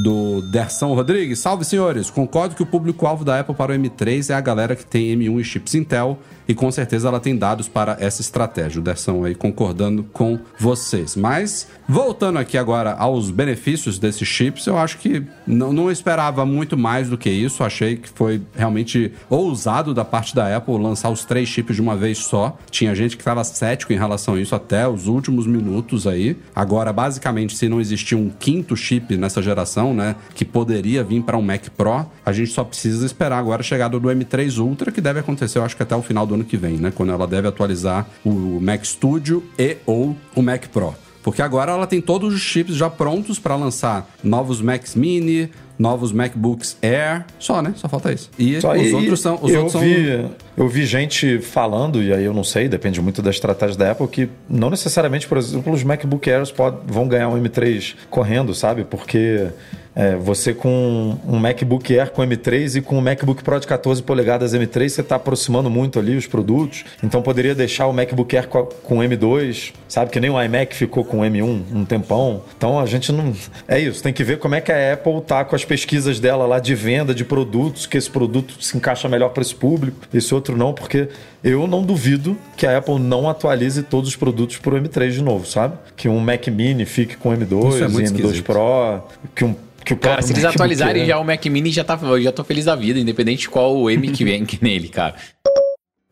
Do Derção Rodrigues. Salve, senhores! Concordo que o público-alvo da Apple para o M3 é a galera que tem M1 e chips Intel, e com certeza ela tem dados para essa estratégia. O Derção aí concordando com vocês. Mas, voltando aqui agora aos benefícios desses chips, eu acho que não, não esperava muito mais do que isso. Achei que foi realmente ousado da parte da Apple lançar os três chips de uma vez só. Tinha gente que estava cético em relação a isso até os últimos minutos aí. Agora, basicamente, se não existir um quinto chip nessa geração, né, que poderia vir para um Mac Pro, a gente só precisa esperar agora a chegada do M3 Ultra, que deve acontecer, eu acho que até o final do ano que vem, né, quando ela deve atualizar o Mac Studio e ou o Mac Pro. Porque agora ela tem todos os chips já prontos para lançar novos Macs Mini, novos MacBooks Air, só, né? Só falta isso. E Só- os e- outros são, os eu outros são vi, Eu vi gente falando, e aí eu não sei, depende muito da estratégia da Apple, que não necessariamente, por exemplo, os MacBook Airs pod- vão ganhar um M3 correndo, sabe? Porque é, você com um MacBook Air com M3 e com um MacBook Pro de 14 polegadas M3, você está aproximando muito ali os produtos. Então poderia deixar o MacBook Air co- com M2, sabe? Que nem o iMac ficou com M1 um tempão. Então a gente não. É isso, tem que ver como é que a Apple tá com as pesquisas dela lá de venda de produtos, que esse produto se encaixa melhor para esse público, esse outro não, porque eu não duvido que a Apple não atualize todos os produtos pro M3 de novo, sabe? Que um Mac Mini fique com M2 Isso é e muito M2 esquisito. Pro, que um que o Cara, próprio se eles MacBook atualizarem Air- já o Mac Mini, já tá, eu já tô feliz da vida, independente de qual o M que vem que nele, cara.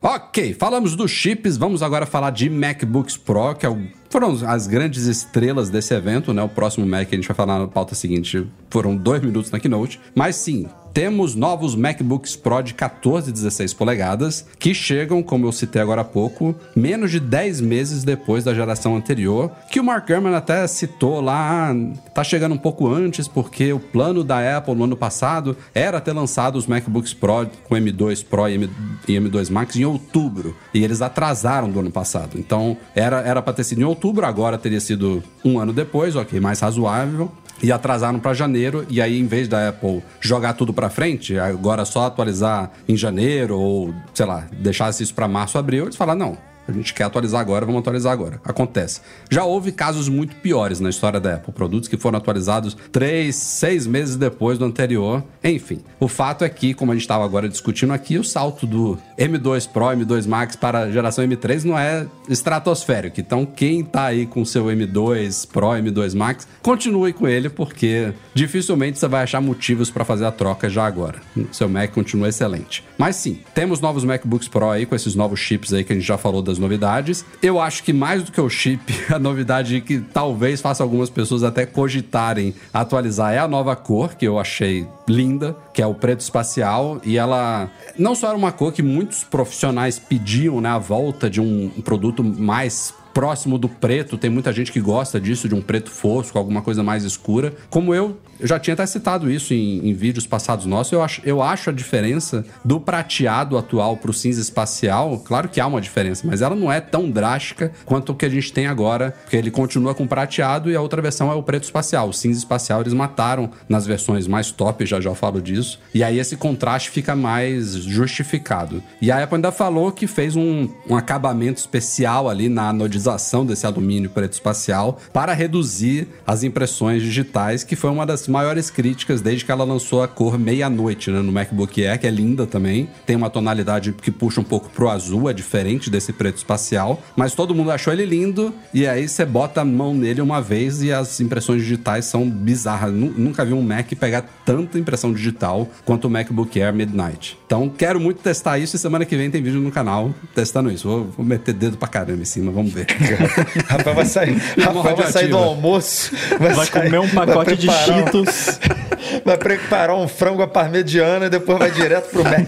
Ok, falamos dos chips, vamos agora falar de MacBooks Pro, que é o- foram as grandes estrelas desse evento, né? O próximo Mac que a gente vai falar na pauta seguinte foram dois minutos na keynote. Mas sim, temos novos MacBooks Pro de 14 e 16 polegadas, que chegam, como eu citei agora há pouco, menos de 10 meses depois da geração anterior, que o Mark Gurman até citou lá, ah, tá chegando um pouco antes, porque o plano da Apple no ano passado era ter lançado os MacBooks Pro com M2 Pro e M- e M2 Max em outubro, e eles atrasaram do ano passado. Então, era era para ter sido em outubro, agora teria sido um ano depois, ok, mais razoável. E atrasaram para janeiro, e aí, em vez da Apple jogar tudo para frente, agora só atualizar em janeiro, ou sei lá, deixasse isso para março, abril, eles falaram: não, A gente quer atualizar agora, vamos atualizar agora. Acontece. Já houve casos muito piores na história da Apple. Produtos que foram atualizados três, seis meses depois do anterior. Enfim, o fato é que, como a gente estava agora discutindo aqui, o salto do M2 Pro, M2 Max para a geração M3 não é estratosférico. Então, quem tá aí com seu M2 Pro, M2 Max, continue com ele, porque dificilmente você vai achar motivos para fazer a troca já agora. Seu Mac continua excelente. Mas sim, temos novos MacBooks Pro aí com esses novos chips aí que a gente já falou das novidades. Eu acho que mais do que o chip, a novidade que talvez faça algumas pessoas até cogitarem atualizar é a nova cor, que eu achei linda, que é o preto espacial, e ela não só era uma cor que muitos profissionais pediam, né, a volta de um produto mais próximo do preto, tem muita gente que gosta disso, de um preto fosco, alguma coisa mais escura. Como eu, eu já tinha até citado isso em, em vídeos passados nossos, eu acho, eu acho a diferença do prateado atual pro cinza espacial, claro que há uma diferença, mas ela não é tão drástica quanto o que a gente tem agora, porque ele continua com prateado e a outra versão é o preto espacial. O cinza espacial eles mataram nas versões mais top, já já falo disso, e aí esse contraste fica mais justificado. E a Apple ainda falou que fez um, um acabamento especial ali na anodização desse alumínio preto espacial para reduzir as impressões digitais, que foi uma das maiores críticas desde que ela lançou a cor meia-noite né, no MacBook Air, que é linda também. Tem uma tonalidade que puxa um pouco pro azul, é diferente desse preto espacial, mas todo mundo achou ele lindo e aí você bota a mão nele uma vez e as impressões digitais são bizarras. Nu- Nunca vi um Mac pegar tanta impressão digital quanto o MacBook Air Midnight. Então quero muito testar isso e semana que vem tem vídeo no canal testando isso. Vou, vou meter dedo pra caramba em cima, vamos ver. Rafael vai sair, Rafael vai sair do almoço. Vai sair- comer um vai pacote de preparar Cheetos. Vai preparar um frango à parmegiana e depois vai direto pro Mac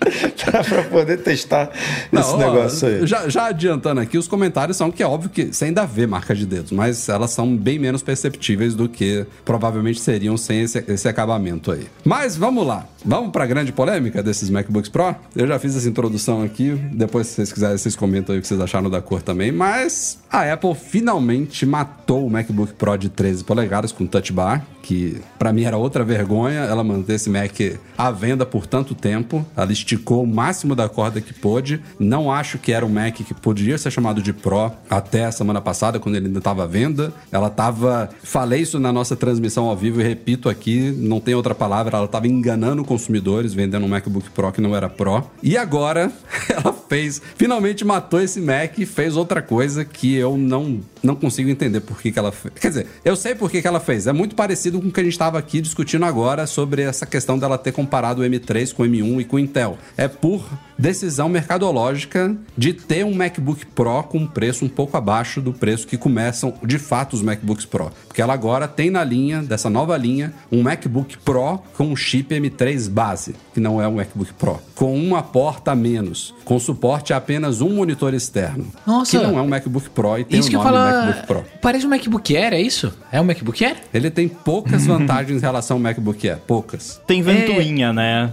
pra poder testar esse ó, negócio aí. Já, já adiantando aqui, os comentários são que é óbvio que você ainda vê marca de dedos, mas elas são bem menos perceptíveis do que provavelmente seriam sem esse, esse acabamento aí. Mas vamos lá. Vamos pra grande polêmica desses MacBooks Pro? Eu já fiz essa introdução aqui, depois se vocês quiserem, vocês comentam aí o que vocês acharam da cor também, mas a Apple finalmente matou o MacBook Pro de 13 polegadas com Touch Bar, que pra mim era outra vergonha ela manter esse Mac à venda por tanto tempo. Ela esticou o máximo da corda que pôde. Não acho que era um Mac que poderia ser chamado de Pro até a semana passada, quando ele ainda estava à venda. Ela estava. Falei isso na nossa transmissão ao vivo e repito aqui, não tem outra palavra. Ela estava enganando consumidores, vendendo um MacBook Pro que não era Pro. E agora ela fez. Finalmente matou esse Mac e fez outra coisa que eu não, não consigo entender por que, que ela fez. Quer dizer, eu sei por que, que ela fez. É muito parecido com o que a gente estava aqui discutindo agora sobre essa questão dela ter comparado o M3 com o M1 e com o Intel. É por decisão mercadológica de ter um MacBook Pro com um preço um pouco abaixo do preço que começam de fato os MacBooks Pro. Porque ela agora tem na linha, dessa nova linha, um MacBook Pro com um chip M3 base, que não é um MacBook Pro, com uma porta a menos, com suporte a apenas um monitor externo. Nossa. Que não é um MacBook Pro e tem Isso o que eu nome falo. MacBook Pro. Parece um MacBook Air, é isso? É um MacBook Air? Ele tem poucas vantagens em relação ao MacBook Air, poucas. Tem ventoinha, né?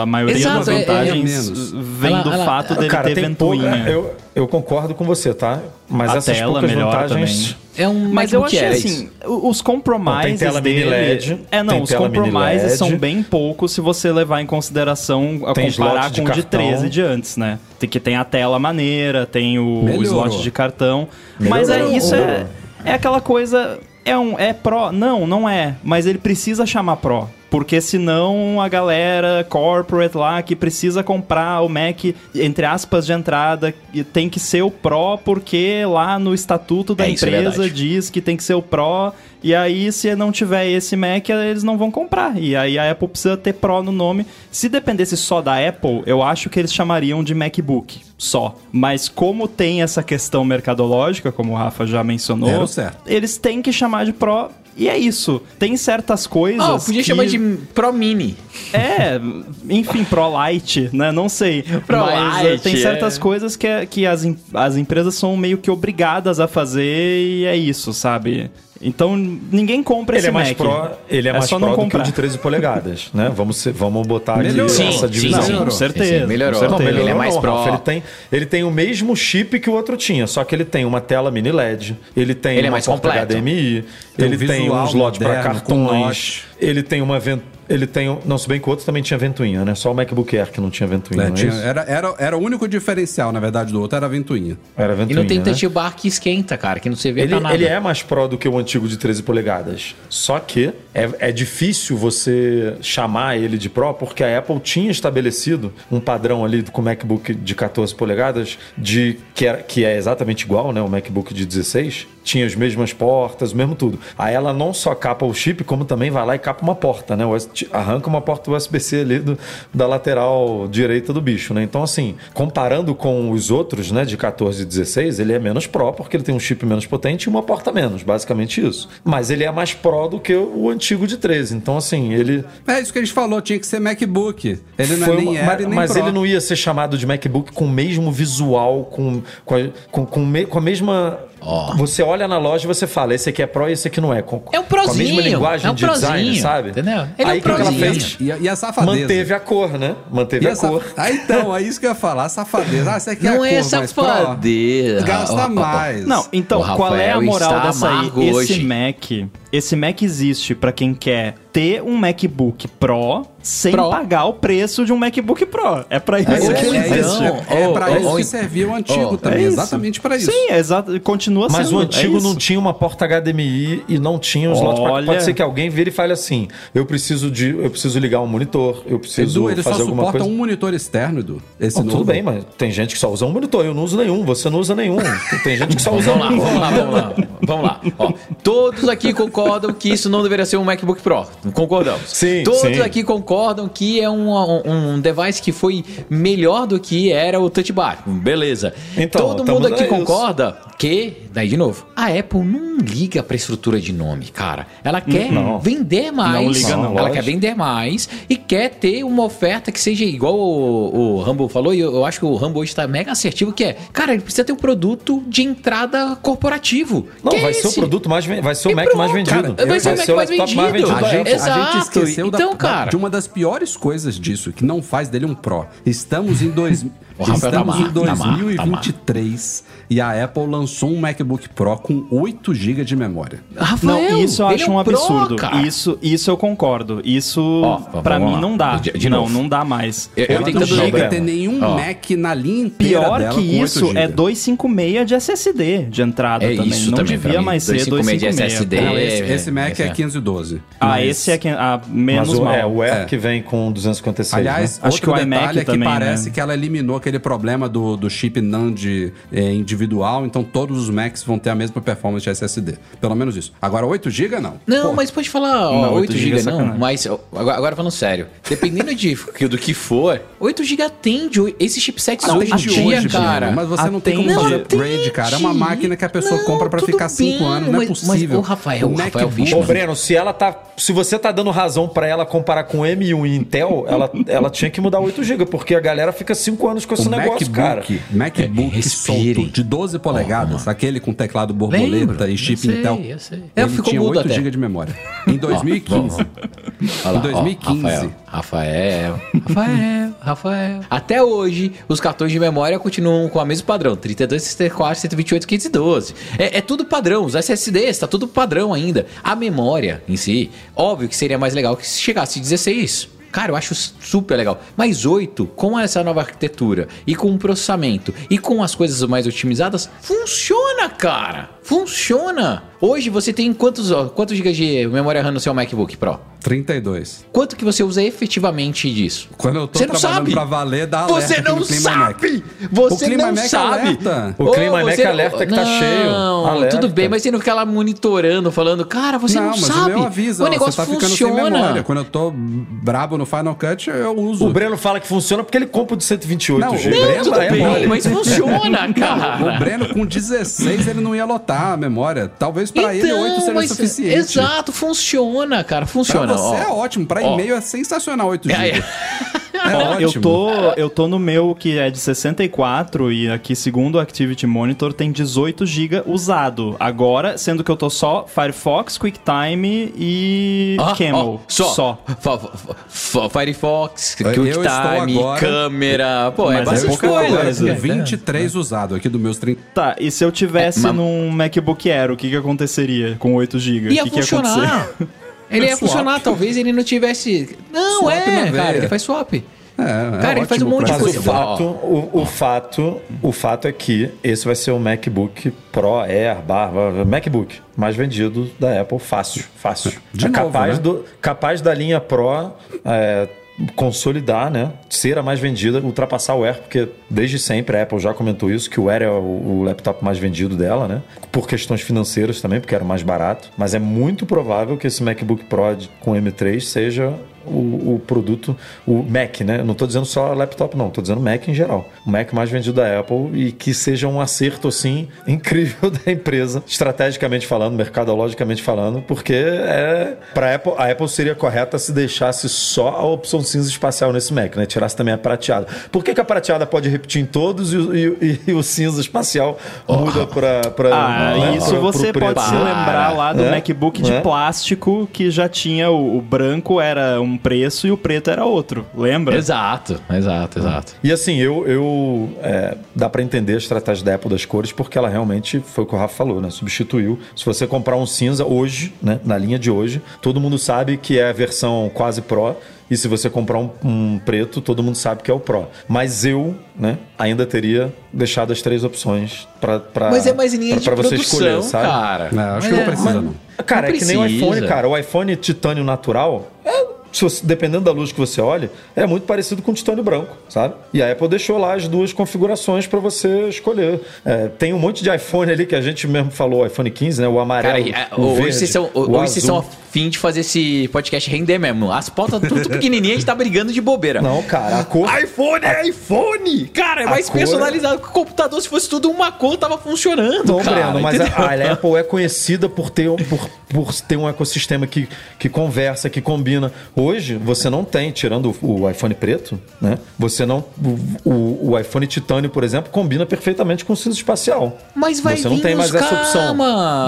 A, maioria Exato, das é- é vantagens menos. Vem Ela- do ela- fato dele Cara, ter tem ventoinha. pouca, eu, eu concordo com você, tá? Mas A essas tela poucas melhora vantagens. É um Mas eu achei é assim, os tem tela mini dele... LED, é, não, tem os LED. são bem poucos se você levar em consideração a Tem comparar de com o de cartão. 13 de antes, né? Tem que tem a tela maneira, tem o, o Melhorou. slot de cartão. Mas é Melhorou. isso é, é aquela coisa é um é pro, não, não é, mas ele precisa chamar pro. Porque senão a galera corporate lá que precisa comprar o Mac, entre aspas, de entrada, tem que ser o Pro, porque lá no estatuto da É, é empresa verdade. diz que tem que ser o Pro. E aí, se não tiver esse Mac, eles não vão comprar. E aí a Apple precisa ter Pro no nome. Se dependesse só da Apple, eu acho que eles chamariam de MacBook só. Mas como tem essa questão mercadológica, como o Rafa já mencionou, eles têm que chamar de Pro. E é isso. Tem certas coisas. Ah, podia que- chamar de Pro Mini. é, enfim, Pro Light, né? Não sei. Pro Mas Light, eh, tem certas é. coisas que, é- que as, as empresas são meio que obrigadas a fazer e é isso, sabe? Então ninguém compra Ele esse é mais Mac. pro, ele é, mais só pro não do que o de 13 polegadas, né? Vamos, ser- vamos botar aqui Melhorou. Sim, essa sim, divisão. sim. Não, com certeza. Sim, melhorou. com Não, certeza. melhorou Ele é mais não, pro. Rafa. Ele tem, ele tem o mesmo chip que o outro tinha, só que ele tem uma tela mini LED, ele tem Ele é uma mais porta completo. HDMI, Tem um ele tem um slot para cartões, ele tem uma ven- Ele tem. Não, se bem que o outro também tinha ventoinha, né? Só o MacBook Air que não tinha ventoinha. É, não é tinha- isso? era, era, era o único diferencial, na verdade, do outro, era a ventoinha. Era E ventoinha. não tem né? touch bar que esquenta, cara, que não servia Ele, pra nada. ele é mais pro do que o antigo de 13 polegadas. Só que é, é difícil você chamar ele de Pro, porque a Apple tinha estabelecido um padrão ali com o MacBook de 14 polegadas, de, que, era, que é exatamente igual, né? O MacBook de 16. Tinha as mesmas portas, o mesmo tudo. Aí ela não só capa o chip, como também vai lá e capa uma porta, né? Arranca uma porta USB-C ali do- da lateral direita do bicho, né? Então, assim, comparando com os outros, né, de 14 e 16, ele é menos Pro, porque ele tem um chip menos potente e uma porta menos, basicamente isso. Mas ele é mais Pro do que o antigo de 13. Então, assim, ele. É isso que a gente falou, tinha que ser MacBook. Ele não é nem uma- Air mas nem mas ele não ia ser chamado de MacBook com o mesmo visual, com, com, a, com, com, me- com a mesma. Ó. Você olha na loja e você fala, esse aqui é Pro e esse aqui não é. Com, É um Com a prozinho, mesma linguagem é um de design, prozinho, sabe? entendeu? Ele é Aí um o que que ela prozinho. fez? E, a- e a safadeza. Manteve a cor, né? Manteve E a a cor. Ah, então, é isso que eu ia falar, a safadeza. Ah, você quer Não a é cor mais Pro? safadeza. Gasta mais. Não, então, qual é a moral dessa aí? Esse hoje. Mac, esse Mac existe pra quem quer ter um MacBook Pro sem Pro. pagar o preço de um MacBook Pro. É pra isso É, que ele é, existe. isso, Então, é oh, pra oh, isso oh, que servia o antigo oh, também, É exatamente pra isso. Sim, é exato, continua Mas sendo. o é antigo não tinha uma porta HDMI e não tinha os slots. pra- Olha. Pode ser que alguém vire e fale assim: eu preciso de, eu preciso ligar um monitor, eu preciso Edu, ele só fazer alguma suporta coisa. um monitor externo, Edu. Esse novo. tudo bem, mas tem gente que só usa um monitor. Eu não uso nenhum. Você não usa nenhum. Tem gente que só usa Vamos lá, um. vamos lá, vamos lá. Vamos lá. Ó, todos aqui concordam que isso não deveria ser um MacBook Pro. Concordamos. Sim, Todos sim. aqui concordam que é um, um, um device que foi melhor do que era o Touch Bar. Beleza. Então, Todo mundo aqui concorda que, daí de novo, a Apple não liga pra estrutura de nome, cara. Ela quer Não. vender mais. Não liga, não. Ela Lógico. quer vender mais e quer ter uma oferta que seja igual o, o Rumble falou, e eu, eu acho que o Rumble hoje tá mega assertivo, que é, cara, ele precisa ter um produto de entrada corporativo. Não, que é vai ser o produto mais vai ser o E Mac pronto, mais vendido. cara, vai ser o Mac mais laptop vendido. A da gente, Apple. a gente Exato. esqueceu da- Então, da- cara. de uma das piores coisas disso, que não faz dele um Pro. Estamos em, dois, O Rafael tá estamos má, em tá má, tá má. 2023 e a Apple lançou um MacBook Pro com 8 GB de memória. Rafael, Não, isso eu ele acho é um Pro, absurdo. cara. isso, isso eu concordo. Isso, vamos mí, lá. não dá. De- de não, novo. não dá mais. Eu- eu 8 tentando GB. Não lembrar. ter nenhum Ó. Mac na linha inteira Pior dela que com 8 isso é 256 de SSD de entrada É também. isso não também devia mim. mais ser 256 de 256. SSD. Não, esse, É, esse Mac esse é é. 512. Ah, Mas- esse é que, ah, menos mal. é, o Air É. que vem com 256. Aliás, né? Acho outro que o iMac é que também, parece né? que ela eliminou aquele problema do, do chip NAND é, individual, então todos os Macs vão ter a mesma performance de SSD. Pelo menos isso. Agora, 8 GB não. Não, mas pode falar ó, Não, 8 8 GB é não, mas agora, agora falando sério, dependendo de, do que for, 8 GB atende o- esses chipsets Não, hoje atende, Bruno, cara. Mas você não tem como Atende. fazer Não, upgrade, cara. É uma atende. máquina que a pessoa Não, compra pra tudo ficar 5 bem, anos. Não é mas- mas, possível. ô, Rafael, o Rafael, MacBook- vixe, Ô, mano. Breno, se ela tá. Se você tá dando razão pra ela comparar com M1 e Intel, ela, ela tinha que mudar 8 GB, porque a galera fica 5 anos com esse O negócio, cara. MacBook, MacBook É, solto de 12 polegadas, aquele com teclado borboleta Lembro, e chip eu sei, Intel, eu sei. Ele ficou tinha mudo 8 até. GB de memória. Em 2015. Olha lá, Em 2015. Ó, Rafael, Rafael, Rafael, Rafael. Até hoje, os cartões de memória continuam com o mesmo padrão: 32, 64, 128, 512. É, é tudo padrão. Os SSDs, tá tudo padrão ainda. A memória em si, óbvio que seria mais legal que se chegasse 16. Cara, eu acho super legal. Mas 8, com essa nova arquitetura e com o processamento e com as coisas mais otimizadas, funciona, cara. Funciona. Hoje você tem quantos, ó, quantos GB de memória RAM no seu MacBook Pro? 32. Quanto que você usa efetivamente disso? Quando eu tô Você não trabalhando sabe. pra valer, dá alerta Você não sabe! Mac. Você O Clima não Mac sabe! alerta. O Clima Mac alerta que tá cheio. Não, Alerta. tudo bem, mas você não fica lá monitorando, falando, cara, você não, não, mas sabe. o meu avisa, o negócio você tá ficando sem funciona. memória. Quando eu tô brabo no Final Cut, eu uso. O Breno fala que funciona porque ele compra o de 128 Não, GB. o Não, Breno tudo é bem, mole. mas funciona, cara. O Breno com 16 ele não ia lotar a memória. Talvez pra ele 8 seja Então, mas- suficiente. Exato, funciona, cara, Pra funciona. você ó. é ótimo, pra Ó. e-mail é sensacional 8 GB. É, é. É Ó, ótimo. eu tô, eu tô no meu que é de 64 e aqui, segundo o Activity Monitor, tem 18 GB usado. Agora, sendo que eu tô só Firefox, QuickTime e Ah, Camel. ó, só. Fa- Firefox, QuickTime, agora- câmera. Pô, é Mas é bastante pouca coisa. coisa. Com 23 usado aqui dos meus 30. Tá, e se eu tivesse É, num MacBook Air, o que que aconteceria com 8 GB? Ia o que que ia funcionar. acontecer? Ele ia Swap. funcionar, talvez ele não tivesse. Não, Swap é, cara, ele faz swap. É, é Cara, ele faz um monte de coisa. o fato, o, o fato, o fato é que esse vai ser o MacBook Pro Air, barra, MacBook mais vendido da Apple, fácil, fácil. De é novo, capaz, né? do, capaz da linha Pro é, consolidar, né? Ser a mais vendida, ultrapassar o Air, porque desde sempre a Apple já comentou isso, que o Air é o, laptop mais vendido dela, né? Por questões financeiras também, porque era o mais barato. Mas é muito provável que esse MacBook Pro com M3 seja o, o produto, o Mac, né? Eu Não estou dizendo só laptop, não. Estou dizendo Mac em geral. O Mac mais vendido da Apple e que seja um acerto, assim, incrível da empresa, estrategicamente falando, mercadologicamente falando, porque é para Apple, a Apple seria correta se deixasse só a opção cinza espacial nesse Mac, né? Tirasse também a prateada. Por que, que a prateada pode repetir em todos e, o- e- e o cinza espacial muda para Ah, né? isso Pra- você pode se lembrar lá do É? MacBook de É? plástico que já tinha o, o branco era um preço e o preto era outro. Lembra? Exato, exato, exato. E assim, eu, eu é, dá pra entender a estratégia da Apple das cores, porque ela realmente foi o que o Rafa falou, né? Substituiu. Se você comprar um cinza hoje, né? Na linha de hoje, todo mundo sabe que é a versão quase Pro. E se você comprar um, um preto, todo mundo sabe que é o Pro. Mas eu, né, ainda teria deixado as três opções pra, pra, Mas é mais linha pra, de pra você produção, escolher, sabe? cara. É, acho que não precisa, não. Cara, Não é que nem o precisa. iPhone, cara. O iPhone titânio natural, é, você- dependendo da luz que você olhe, é muito parecido com o titânio branco, sabe? E a Apple deixou lá as duas configurações para você escolher. É, tem um monte de iPhone ali que a gente mesmo falou, iPhone 15, né? O amarelo, Cara, é, o hoje, verde, vocês são, o hoje vocês são afim de fazer esse podcast render mesmo. As pautas tudo pequenininha, a gente tá brigando de bobeira. Não, cara, a cor... iPhone é iPhone! Cara, é mais cor- personalizado que o computador. Se fosse tudo uma cor, tava funcionando. Não, cara, Breno, mas a, a Apple é conhecida por ter, um- por, por ter um ecossistema que, que conversa, que combina. Hoje, você não tem, tirando o, iPhone preto, né? Você não. O, o- iPhone titânio, por exemplo, combina perfeitamente com o cinza espacial. Mas vai você não vir tem mais essa opção.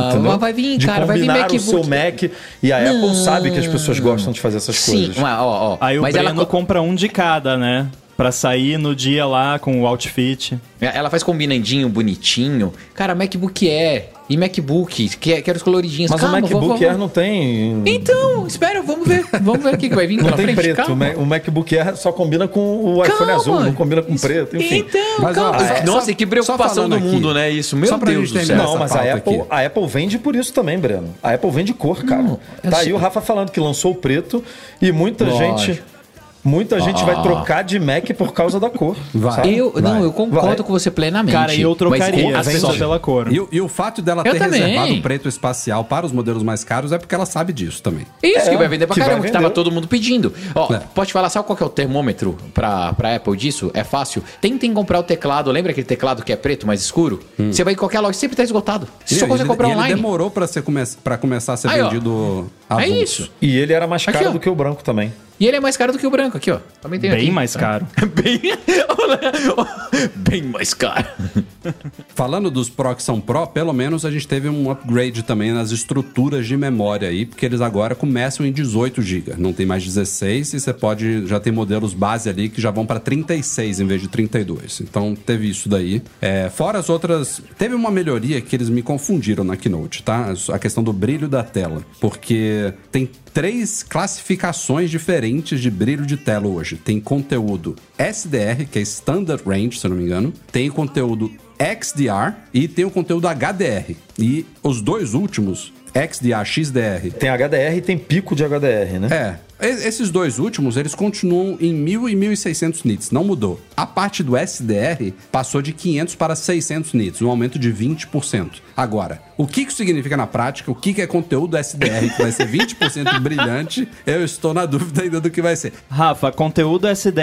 entendeu? Mas vai vir, de cara, vai vir combinar MacBook. o seu Mac. E a Apple sabe que as pessoas gostam de fazer essas Sim, coisas. mas, ó, ó, Aí o mas Breno ela, co- compra um de cada, né? Pra sair no dia lá com o outfit. ela faz combinandinho, bonitinho. Cara, MacBook Air e MacBook, que, que os coloridinhos. Mas Calma, o MacBook vamos- Air não tem. Então, espera, vamos ver. Vamos ver o que, vai vir Não tem frente. preto. Calma. O Ma- O MacBook Air só combina com o iPhone Calma. azul, não combina com Isso- preto, enfim. Então, Mas, ó, calma. é, Nossa, só- que preocupação do aqui, mundo, né? Isso, meu só pra Deus gente do céu. Não, mas a Apple, aqui. a Apple vende por isso também, Breno. A Apple vende cor, cara. Não, tá sei. aí o Rafa falando que lançou o preto e muita Lógico. gente. Muita gente vai trocar de Mac por causa da cor. Vai. sabe? Eu, não, Vai. eu concordo Vai. com você plenamente. Cara, e eu mas trocaria as só pessoas- pela cor. E, o- e o fato dela Eu ter também. reservado o preto espacial para os modelos mais caros é porque ela sabe disso também. Isso, É, que vai vender pra que caramba, que tava todo mundo pedindo. Ó, É. pode falar, sabe qual que é o termômetro pra, pra Apple disso? É fácil. Tentem comprar o teclado, lembra aquele teclado que é preto, mais escuro? Você vai em qualquer loja, sempre tá esgotado. Você só Hum. Consegue comprar e ele online. demorou para come pra começar a ser Aí, ó. vendido É avulso. isso. E ele era mais Aqui, caro ó. do que o branco também. E ele é mais caro do que o branco, aqui, ó. Também tem Bem aqui. mais caro. Bem, bem mais caro. Falando dos Pro que são Pro, pelo menos a gente teve um upgrade também nas estruturas de memória aí, porque eles agora começam em 18 GB. Não tem mais 16 e você pode já tem modelos base ali que já vão para 36 em vez de 32. Então teve isso daí. É, fora as outras, teve uma melhoria que eles me confundiram na Keynote, tá? A questão do brilho da tela, porque tem três classificações diferentes de brilho de tela hoje. Tem conteúdo SDR, que é Standard Range, se eu não me engano. Tem conteúdo XDR e tem o conteúdo HDR. E os dois últimos, XDR, XDR, Tem HDR e tem pico de HDR, né? é, esses dois últimos, eles continuam em 1000 e 1600 nits, não mudou. A parte do SDR passou de 500 para 600 nits, um aumento de 20%. Agora, o que isso significa na prática? O que é conteúdo SDR que vai ser 20% brilhante? Eu estou na dúvida ainda do que vai ser. Rafa, conteúdo SDR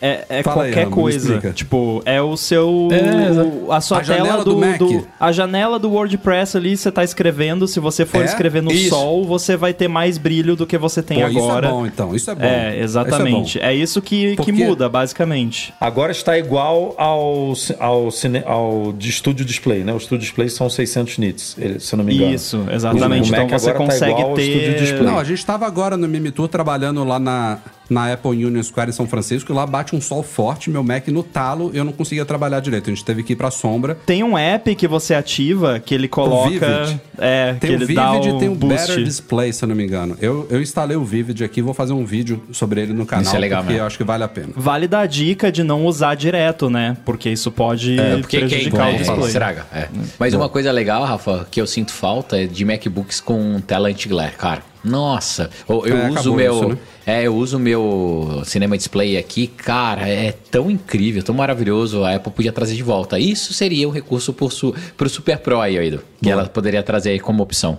é, é aí, qualquer me coisa. Tipo, é o seu. É, a sua A tela janela do, do Mac. do- A janela do WordPress ali, você tá escrevendo. Se você for É? escrever no Isso. sol, você vai ter mais brilho do que você tem Pô, agora. isso é bom, então. Isso é bom. É, exatamente. Isso É isso que, que muda, basicamente. Agora está igual ao, ao, cine, ao de Studio Display, né? O Studio Display são 600 nits, se eu não me engano. Isso, exatamente. O Mac Então você agora tá consegue igual ao ter- é. Não, a gente estava agora no Mimi Tour trabalhando lá na, na Apple Union Square em São Francisco, e lá bate um sol forte, meu Mac no talo, eu não conseguia trabalhar direito. A gente teve que ir pra sombra. Tem um app que você ativa que ele coloca. Vivid. É, Tem que o ele dá Vivid o e tem o boost. Better Display, se eu não me engano. Eu, eu instalei o Vivid aqui, vou fazer um vídeo sobre ele no canal, Isso é legal porque mesmo. eu acho que vale a pena. Vale dar a dica de não usar direto, né? Porque isso pode É, Porque quem prejudicar o é, display. estraga. é. Mas uma coisa legal, Rafa, que eu sinto falta é de MacBooks com tela anti-glare, cara. Nossa, eu, eu É, uso acabou meu, isso, né? é, eu uso meu Cinema Display aqui, cara, é tão incrível, tão maravilhoso. A Apple podia trazer de volta. Isso seria um recurso pro, pro Super Pro aí, Aido, que Boa. ela poderia trazer aí como opção.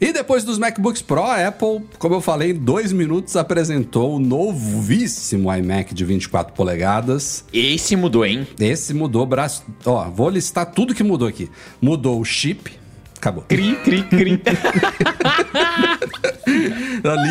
E depois dos MacBooks Pro, a Apple, como eu falei, em dois minutos apresentou o novíssimo iMac de 24 polegadas. Esse mudou, hein? Esse mudou braço. Ó, vou listar tudo que mudou aqui. Mudou o chip. Acabou. Cri, cri, cri.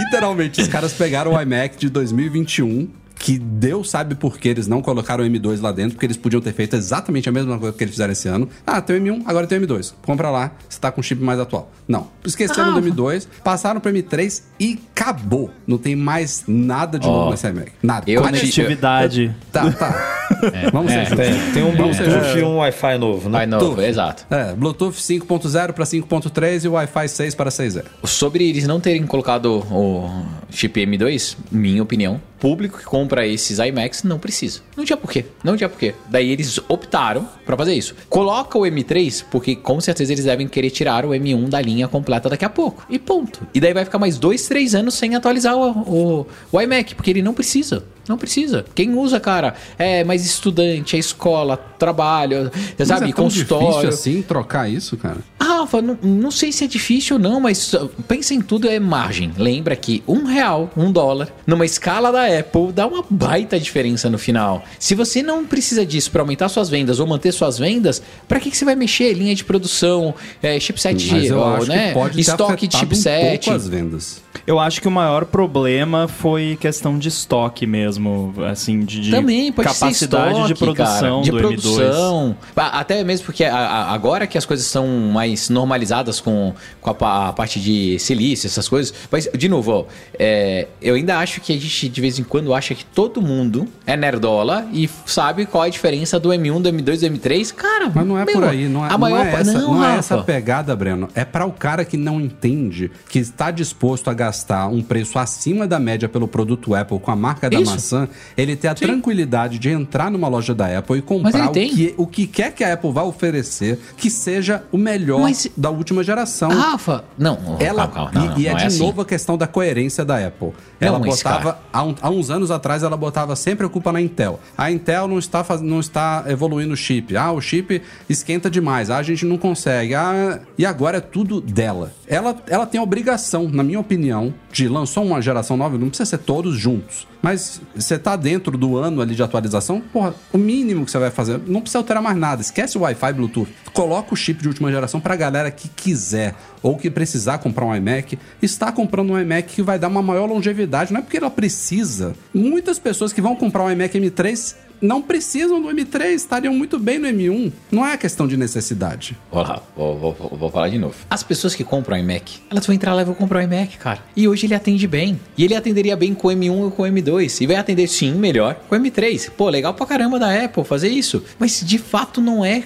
Literalmente, os caras pegaram o iMac de 2021, que Deus sabe por que eles não colocaram o M2 lá dentro, porque eles podiam ter feito exatamente a mesma coisa que eles fizeram esse ano. Ah, tem o M1, agora tem o M2. Compra lá, você tá com o chip mais atual. Não. Esqueceram do M2, passaram pro M3 e acabou. Não tem mais nada de novo Ó, nesse iMac. Nada. eu Conect- Conectividade. Tá, tá. Vamos ser justos. Tem, tem um Bluetooth e um Wi-Fi novo, né? Vai novo, exato. É, Bluetooth 5.0 para 5.3 e o Wi-Fi 6 para 6.0. Sobre eles não terem colocado o chip M2, minha opinião, público que compra esses iMacs não precisa. Não tinha porquê. Não tinha porquê. Daí eles optaram pra fazer isso. Coloca o M3, porque com certeza eles devem querer tirar o M1 da linha completa daqui a pouco. E ponto. E daí vai ficar mais dois, três anos sem atualizar o, o, o iMac, porque ele não precisa. Não precisa. Quem usa, cara, é mais estudante, é escola, trabalho, sabe, Mas é tão consultório. difícil assim trocar isso, cara? Rafa, não, não sei se é difícil ou não, mas pensa em tudo é margem. Lembra que um real, um dólar, numa escala da Apple, dá uma baita diferença no final. Se você não precisa disso para aumentar suas vendas ou manter suas vendas, para que, que você vai mexer? Linha de produção, é, chipset, Mas eu ó, acho né? que pode ter estoque de afetado um chipset. pouco as vendas. Eu acho que o maior problema foi questão de estoque mesmo, assim, de, de Também pode capacidade ser estoque, de produção cara, de do M2. produção. Ah, Até mesmo porque a- a- agora que as coisas são mais normalizadas com, com a, a parte de silício, essas coisas. Mas, de novo, ó, é, eu ainda acho que a gente de vez em quando acha que todo mundo é nerdola e sabe qual é a diferença do M1, do M2, do M3. Cara, Mas não é meu, por aí, não é, a não maior é essa, não, é Rafa. essa pegada, Breno. É para o cara que não entende, que está disposto a gastar um preço acima da média pelo produto Apple com a marca da Isso. maçã, ele ter a Sim. tranquilidade de entrar numa loja da Apple e comprar o que, o que quer que a Apple vá oferecer, que seja o melhor Mas- da última geração. Rafa, não, Ela, calma, calma, não, e, não, e é não de assim. novo a questão da coerência da Apple. Ela Não, botava, há, um- há uns anos atrás, ela botava sempre a culpa na Intel. A Intel não está, faz, não está evoluindo o chip. Ah, o chip esquenta demais. Ah, a gente não consegue. Ah, e agora é tudo dela. Ela, ela tem a obrigação, na minha opinião, de lançar uma geração nova, não precisa ser todos juntos. Mas você tá dentro do ano ali de atualização, porra, o mínimo que você vai fazer, não precisa alterar mais nada. Esquece o Wi-Fi, Bluetooth. Coloca o chip de última geração pra galera que quiser ou que precisar comprar um iMac, está comprando um iMac que vai dar uma maior longevidade. Não é porque ela precisa. Muitas pessoas que vão comprar um iMac M3 não precisam do M3, estariam muito bem no M1. Não é questão de necessidade. Vou lá, vou, vou, vou- vou falar de novo. As pessoas que compram iMac, elas vão entrar lá e vão comprar o iMac, cara. E hoje ele atende bem. E ele atenderia bem com o M1 ou com o M2. E vai atender, sim, melhor com o M3. Pô, legal pra caramba da Apple fazer isso. Mas de fato não é.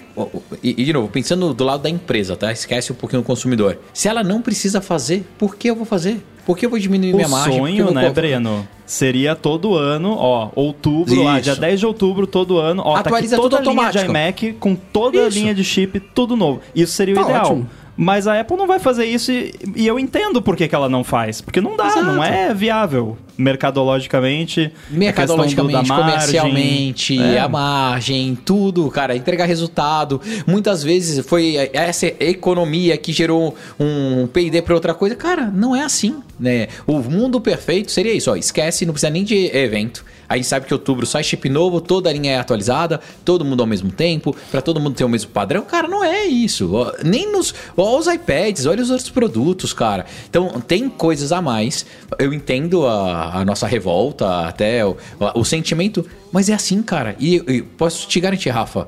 E, e, de novo, pensando do lado da empresa, tá? Esquece um pouquinho o consumidor. Se ela não precisa fazer, por que eu vou fazer? Por que eu vou diminuir O minha margem? Eu sonho, vou né, co- Breno? Seria todo ano, ó, outubro, ah, Isso. dia 10 de outubro, todo ano, ó, Atualiza tá aqui toda a linha de iMac com toda a Isso. linha de chip, tudo novo. Isso seria o Tá ideal. ótimo. Mas a Apple não vai fazer isso e, e eu entendo por que, que ela não faz. Porque não dá, Exato. não é viável. Mercadologicamente, Mercadologicamente, margem, comercialmente, é. a margem, tudo, cara, entregar resultado. Muitas vezes foi essa economia que gerou um P&D para outra coisa. Cara, não é assim, né? O mundo perfeito seria isso, ó, esquece, não precisa nem de evento. A gente sabe que outubro sai chip novo, toda a linha é atualizada, todo mundo ao mesmo tempo, para todo mundo ter o mesmo padrão. Cara, não é isso. Nem nos. Ó, os iPads, olha os outros produtos, cara. Então, tem coisas a mais. Eu entendo a, a nossa revolta, até o, o sentimento Mas é assim, cara. E, e posso te garantir, Rafa,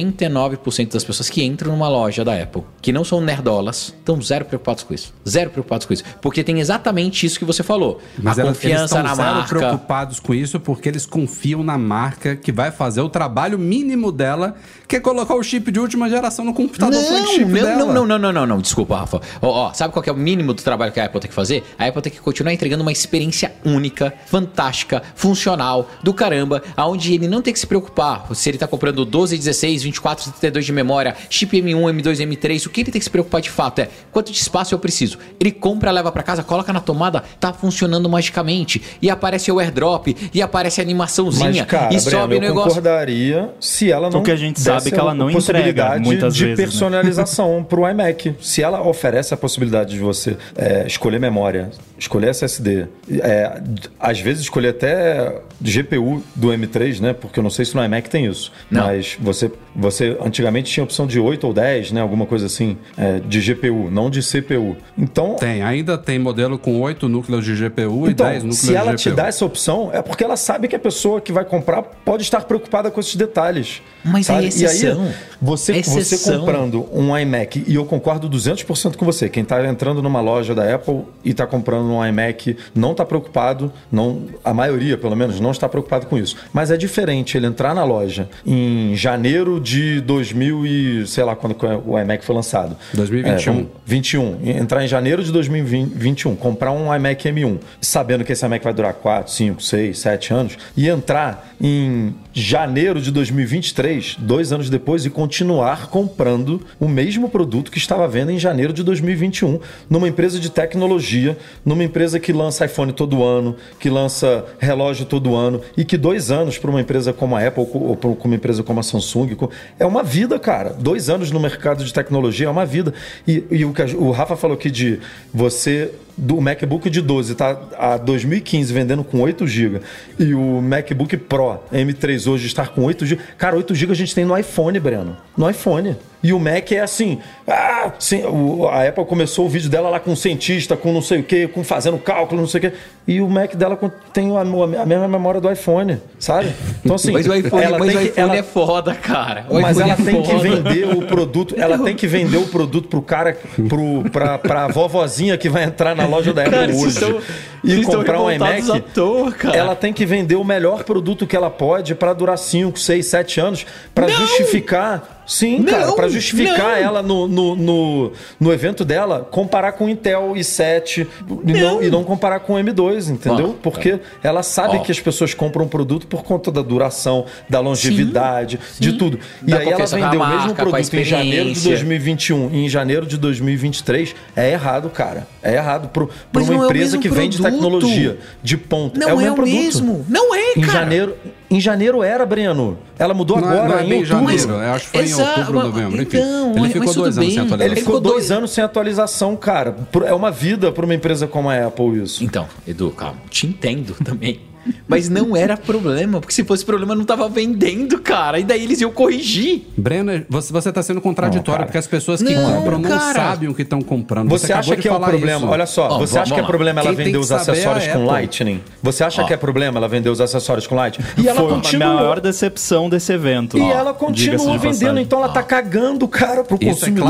99% das pessoas que entram numa loja da Apple, que não são nerdolas, estão zero preocupados com isso. Zero preocupados com isso. Porque tem exatamente isso que você falou. Mas a ela- confiança eles na estão zero marca. preocupados com isso porque eles confiam na marca que vai fazer o trabalho mínimo dela, que é colocar o chip de última geração no computador Não, flagship não, dela. não, não, não, não, não, não, desculpa, Rafa. Ó, ó, sabe qual é o mínimo do trabalho que a Apple tem que fazer? A Apple tem que continuar entregando uma experiência única, fantástica, funcional, do caramba, aonde ele não tem que se preocupar se ele tá comprando 12, 16, 24, 32 de memória, chip M1, M2, M3. O que ele tem que se preocupar de fato é quanto de espaço eu preciso. Ele compra, leva pra casa, coloca na tomada, tá funcionando magicamente. E aparece o airdrop, e aparece a animaçãozinha, Mas, cara, e Breno, sobe o eu negócio. concordaria se ela não O que a gente sabe que ela não entrega possibilidade muitas de vezes, né? personalização pro iMac. Se ela oferece a possibilidade de você é, escolher memória, escolher SSD, é, às vezes escolher até GPU do M3, né? Porque eu não sei se no iMac tem isso. Não. Mas você, você antigamente tinha opção de 8 ou 10, né? Alguma coisa assim, é, de GPU, não de CPU. Então, Tem, ainda tem modelo com 8 núcleos de GPU e então, 10 núcleos se ela de te GPU. dá essa opção, é porque ela sabe que a pessoa que vai comprar pode estar preocupada com esses detalhes. Mas é exceção. E aí, você, É você exceção. comprando um iMac, e eu concordo 200% com você, quem está entrando numa loja da Apple e está comprando um iMac não está preocupado, não, a maioria pelo menos, não está preocupado com isso. Mas é diferente ele entrar na loja em janeiro de 2000 e sei lá quando o iMac foi lançado. 2021. É, vamos- 21. Entrar em janeiro de 2021, comprar um iMac M1, sabendo que esse iMac vai durar 4, 5, 6, 7 anos, e entrar em janeiro de 2023, dois anos depois, e continuar comprando o mesmo produto que estava vendo em janeiro de 2021, numa empresa de tecnologia, numa empresa que lança iPhone todo ano, que lança relógio todo ano, e que dois anos para uma empresa como a Apple ou para uma empresa como a Samsung é uma vida, cara. Dois anos no mercado de tecnologia é uma vida. E, e o que a- o Rafa falou aqui de você do MacBook de 12 tá a 2015 vendendo com 8 GB e o MacBook Pro M3 hoje estar com 8 GB. Cara, 8 GB a gente tem no iPhone, Breno. No iPhone. E o Mac é assim, ah, sim, o- a Apple começou o vídeo dela lá com um cientista, com não sei o que, com fazendo cálculo, não sei o que. E o Mac dela tem a, a mesma memória do iPhone, sabe? Então assim, Mas o iPhone, ela mas tem o que- iPhone ela- é foda, cara. O mas ela é tem que foda. vender o produto, ela tem que vender o produto pro cara, pro, pra, pra vovozinha que vai entrar na loja da Apple Cara, hoje e comprar um iMac. à toa, cara. Ela tem que vender o melhor produto que ela pode para durar 5, 6, 7 anos, para justificar. Sim, Não, cara, para justificar não. ela no, no, no, no evento dela, comparar com o Intel i7 e não, e não comparar com o M2, entendeu? Ó, Porque ela sabe Ó. que as pessoas compram um produto por conta da duração, da longevidade, de sim. tudo. E Da aí ela vendeu o mesmo produto em janeiro de experiência. 2021 e em janeiro de 2023. É errado, cara. É errado para uma é empresa mesmo que vende produto. Tecnologia de ponta. Não é o é, mesmo o produto. mesmo. Não é, Em cara. janeiro, em janeiro era, Breno. Ela mudou Não é- agora, não é em outubro. janeiro, eu acho que foi Exato, em outubro, mas- novembro, enfim. então, ele mas ficou dois anos bem. sem atualizar. Ele ficou dois anos sem atualização, cara. É uma vida para uma empresa como a Apple isso. Então, Edu, calma, te entendo também. Mas não era problema, porque se fosse problema não tava vendendo, cara. E daí eles iam corrigir. Breno, você, você tá sendo contraditório, Não, porque as pessoas que Não, compram não cara. sabem o que estão comprando. Você, acabou acha de que é o falar problema? isso. Olha só, Ó, você acha que é problema ela vender os é acessórios a com. Lightning? Você acha que é problema ela vender os acessórios com Lightning? E ela Foi a continua. maior decepção desse evento. E ó, ela continua de vendendo, então ela tá cagando, cara, pro Isso é consumidor.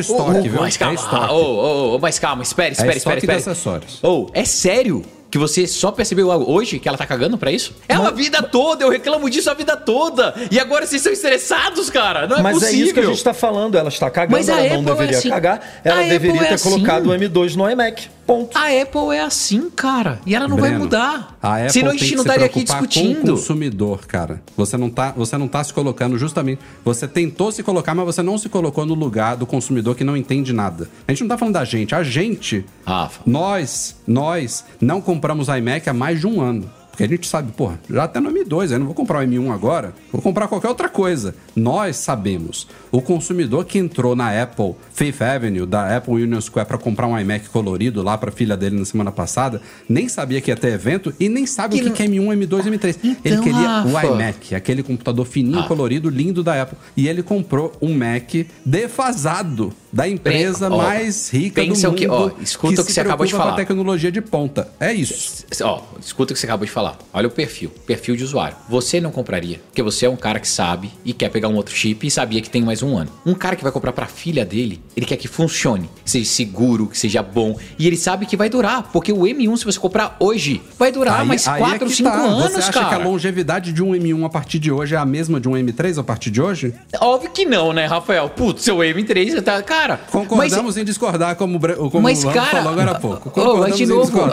estoque, viu? Mas É calma, estoque. ô, ô, ô, mas calma, espere, espere, espere, estoque de espere. acessórios. Ô, é sério? Que você só percebeu hoje que ela tá cagando pra isso? É a vida toda, eu reclamo disso a vida toda. E agora vocês estão estressados, cara. Não é Mas possível. é isso que a gente tá falando. Ela está cagando, Mas ela não Apple é deveria assim. cagar. Ela A deveria Apple é ter assim. colocado o M2 no iMac. Ponto. A Apple é assim, cara. E ela não vai Breno, mudar. A Apple Senão a tem gente que não estaria aqui preocupar Com o discutindo. consumidor, cara. Você não, tá, você não tá se colocando justamente. Você tentou se colocar, mas você não se colocou no lugar do consumidor que não entende nada. A gente não tá falando da gente. A gente, Rafa. nós, nós não compramos iMac há mais de um ano. Porque a gente sabe, porra, já até no M2, eu não vou comprar o M1 agora, vou comprar qualquer outra coisa. Nós sabemos. O consumidor que entrou na Apple Fifth Avenue, da Apple Union Square, para comprar um iMac colorido lá para filha dele na semana passada, nem sabia que ia ter evento e nem sabe Que o que, que é M1, M2, M3. ele Então, queria o Rafa. iMac, aquele computador fininho, colorido, lindo da Apple. E ele comprou um Mac defasado da empresa Ó, mais rica do mundo. o que- ó, escuta o que se você acabou de falar. a tecnologia de ponta. É isso. Ó, escuta o que você acabou de falar. Falar. Olha o perfil, perfil de usuário. Você não compraria, porque você é um cara que sabe e quer pegar um outro chip e sabia que tem mais um ano. Um cara que vai comprar pra filha dele, ele quer que funcione, que seja seguro, que seja bom, e ele sabe que vai durar, porque o M1 se você comprar hoje, vai durar mais aí 4, é que 5 tá. anos, Você acha cara. que a longevidade de um M1 a partir de hoje é a mesma de um M3 a partir de hoje? Óbvio que não, né, Rafael? Putz, seu M3 tá, cara. Concordamos em discordar, como, como Mas, cara, falou agora há pouco. Concordamos mas de novo,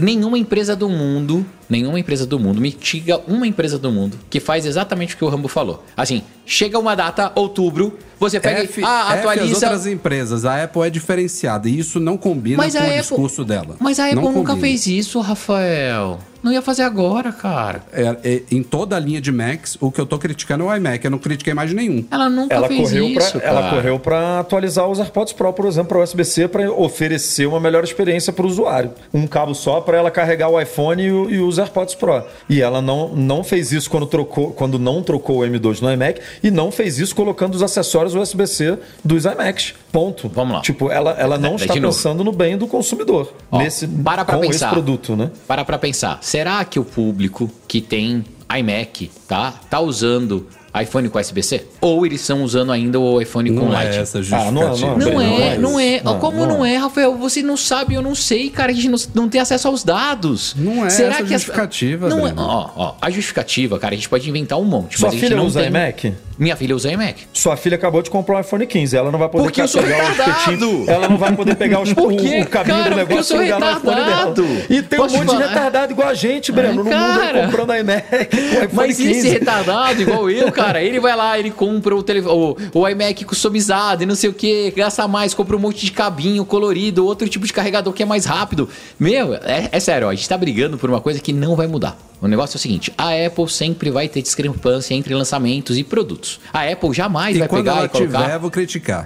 nenhuma empresa do mundo, nenhuma empresa do mundo, me diga uma empresa do mundo que faz exatamente o que o Rambo falou. Assim, chega uma data, outubro, você pega F, e ah, F as atualiza. outras empresas, a Apple é diferenciada e isso não combina Mas com a o Apple- discurso dela. Mas a Apple Não nunca combina. fez isso, Rafael. Não ia fazer agora, cara. É, é, em toda a linha de Macs, o que eu tô criticando é o iMac. Eu não critiquei mais nenhum. Ela nunca Ela fez correu, isso, pra, cara. ela correu para atualizar os AirPods Pro, por exemplo, para USB-C, para oferecer uma melhor experiência para o usuário. Um cabo só para ela carregar o iPhone e, o- e os AirPods Pro. E ela não, não fez isso quando, trocou, quando não trocou o M2 no iMac e não fez isso colocando os acessórios USB-C dos iMacs. Ponto. Vamos lá. Tipo, ela, ela não De está novo. pensando no bem do consumidor Ó, nesse, para pra com pensar. esse produto, né? Para pra pensar. Será que o público que tem iMac, tá? Tá usando iPhone com USB-C? Ou eles estão usando ainda o iPhone com Não é Lightning? essa Ah, justificativa. não é, não Não Não é, é não é. Não, Como não não é. é, Rafael? Você não sabe, eu não sei, cara. A gente não, não tem acesso aos dados. Não é essa as- justificativa, Não é, ó, ó, a justificativa, cara, a gente pode inventar um monte. Sua mas a gente filha não usa tem... iMac? Minha filha usa iMac. Sua filha acabou de comprar um iPhone 15. Ela não vai poder Porque eu sou pegar os retardado! Ela não vai poder pegar os, Por o, quê? o cabinho Cara, do porque eu negócio sou e ligar no iPhone dela. retardado. E tem Posso um monte falar? de retardado igual a gente, Breno, no mundo comprando iMac com iPhone Mas 15. esse retardado, igual eu, cara, ele vai lá, ele compra o, tele... o, o iMac customizado e não sei o que, gasta mais, compra um monte de cabinho colorido, outro tipo de carregador que é mais rápido. Meu, é, é sério, ó, a gente tá brigando por uma coisa que não vai mudar. O negócio é o seguinte: a Apple sempre vai ter discrepância entre lançamentos e produtos. A Apple jamais E vai quando pegar ela e colocar. tiver, eu vou criticar.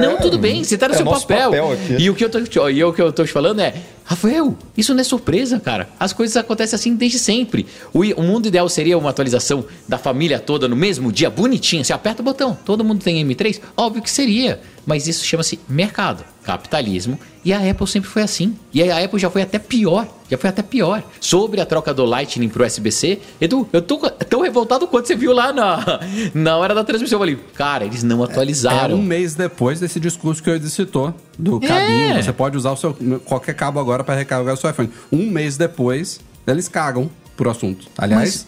Não, tudo bem, você tá no É seu nosso papel. papel aqui. E o que eu tô, e o que eu tô te falando é, Rafael, isso não é surpresa, cara. As coisas acontecem assim desde sempre. O, mundo ideal seria uma atualização da família toda no mesmo dia, bonitinha. Você aperta o botão, todo mundo tem M3? Óbvio que seria. Mas isso chama-se mercado, capitalismo. E a Apple sempre foi assim. E a Apple já foi até pior. Já foi até pior. Sobre a troca do Lightning pro USB-C, Edu, eu tô tão revoltado quanto você viu lá na, na hora da transmissão. Eu falei, cara, eles não É atualizaram. um mês depois desse discurso que eu citou, do cabinho. É. Você pode usar o seu, qualquer cabo agora para recarregar o seu iPhone. Um mês depois, eles cagam por assunto. Aliás,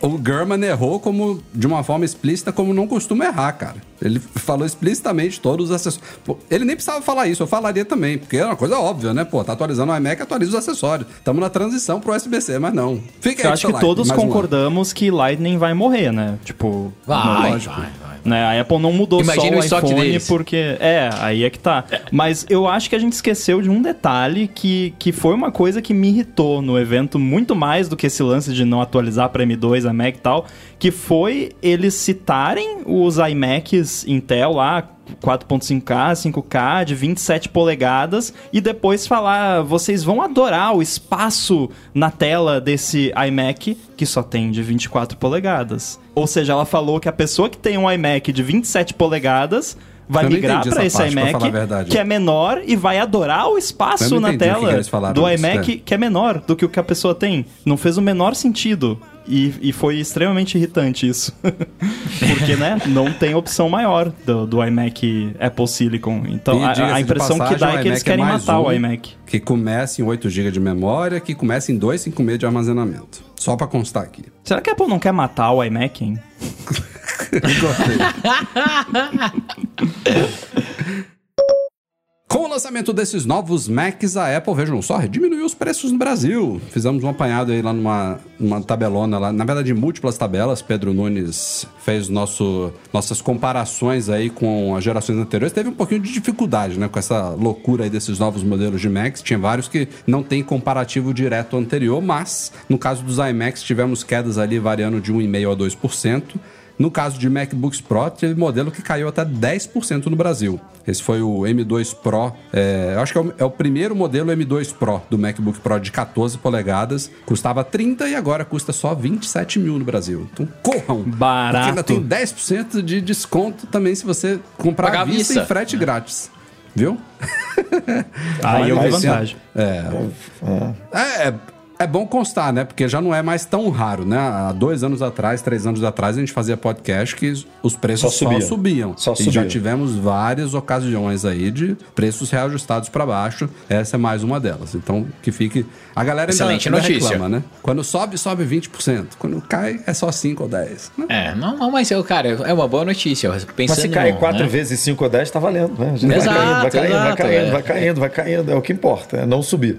o German errou como, de uma forma explícita, como não costuma errar, cara. Ele falou explicitamente todos os acessórios. Ele nem precisava falar isso, eu falaria também, porque é uma coisa óbvia, né? Pô, tá atualizando o iMac, atualiza os acessórios. Estamos na transição pro USB-C, mas não. Fica Eu aí, acho que todos mais um concordamos que Lightning vai morrer, né? Tipo, Vai, lógico. vai, vai. Né? A Apple não mudou Imagina só o o iPhone deles. porque... É, aí é que tá. Mas eu acho que a gente esqueceu de um detalhe que, que foi uma coisa que me irritou no evento, muito mais do que esse lance de não atualizar para M2, iMac e tal, que foi eles citarem os iMacs Intel lá, 4.5K, 5K, de 27 polegadas, e depois falar, vocês vão adorar o espaço na tela desse iMac que só tem de 24 polegadas. Ou seja, ela falou que a pessoa que tem um iMac de 27 polegadas vai Eu migrar para esse parte, iMac que é menor e vai adorar o espaço na tela que do disso, iMac é. que é menor do que o que a pessoa tem. Não fez o menor sentido. E, e foi extremamente irritante isso. Porque, né, não tem opção maior do, do iMac Apple Silicon. Então, E, a- a, impressão que passagem, dá o é que eles é querem mais matar o um iMac. Que começa em 8 GB de memória, que começa em 256 de armazenamento. Só pra constar aqui. Será que a Apple não quer matar o iMac, hein? Com o lançamento desses novos Macs, a Apple, vejam só, diminuiu os preços no Brasil. Fizemos um apanhado aí lá numa, numa tabelona lá, na verdade, múltiplas tabelas. Pedro Nunes fez nosso, nossas comparações aí com as gerações anteriores. Teve um pouquinho de dificuldade, né, com essa loucura aí desses novos modelos de Macs. Tinha vários que não tem comparativo direto anterior, mas no caso dos iMacs tivemos quedas ali variando de 1,5% a 2%. No caso de MacBooks Pro, teve modelo que caiu até 10% no Brasil. Esse foi o M2 Pro. é, eu acho que é o, é o primeiro modelo M2 Pro do MacBook Pro de 14 polegadas. Custava 30 e agora custa só 27 mil no Brasil. Então corram! Barato. Porque ainda tem 10% de desconto também se você comprar Pagar vista vista. e frete grátis. Viu? Aí eu vi Mas, vantagem. É, é, É bom constar, né? Porque já não é mais tão raro, né? Há dois anos atrás, três anos atrás, a gente fazia podcast que os preços Só só, subia. subiam. Só e subia. já tivemos várias ocasiões aí de preços reajustados para baixo. Essa é mais uma delas. Então, que fique. A galera ainda, Excelente ainda notícia. reclama, né? Quando sobe, sobe 20%. Quando cai, é só 5 ou 10. né? É, não, não, mas eu, cara, é uma boa notícia. Pensando Mas se cair no, quatro né? vezes 5 ou 10, tá valendo, né? A gente Exato, vai caindo, vai caindo, vai exato, caindo, é. vai caindo, vai caindo. É o que importa, é não subir.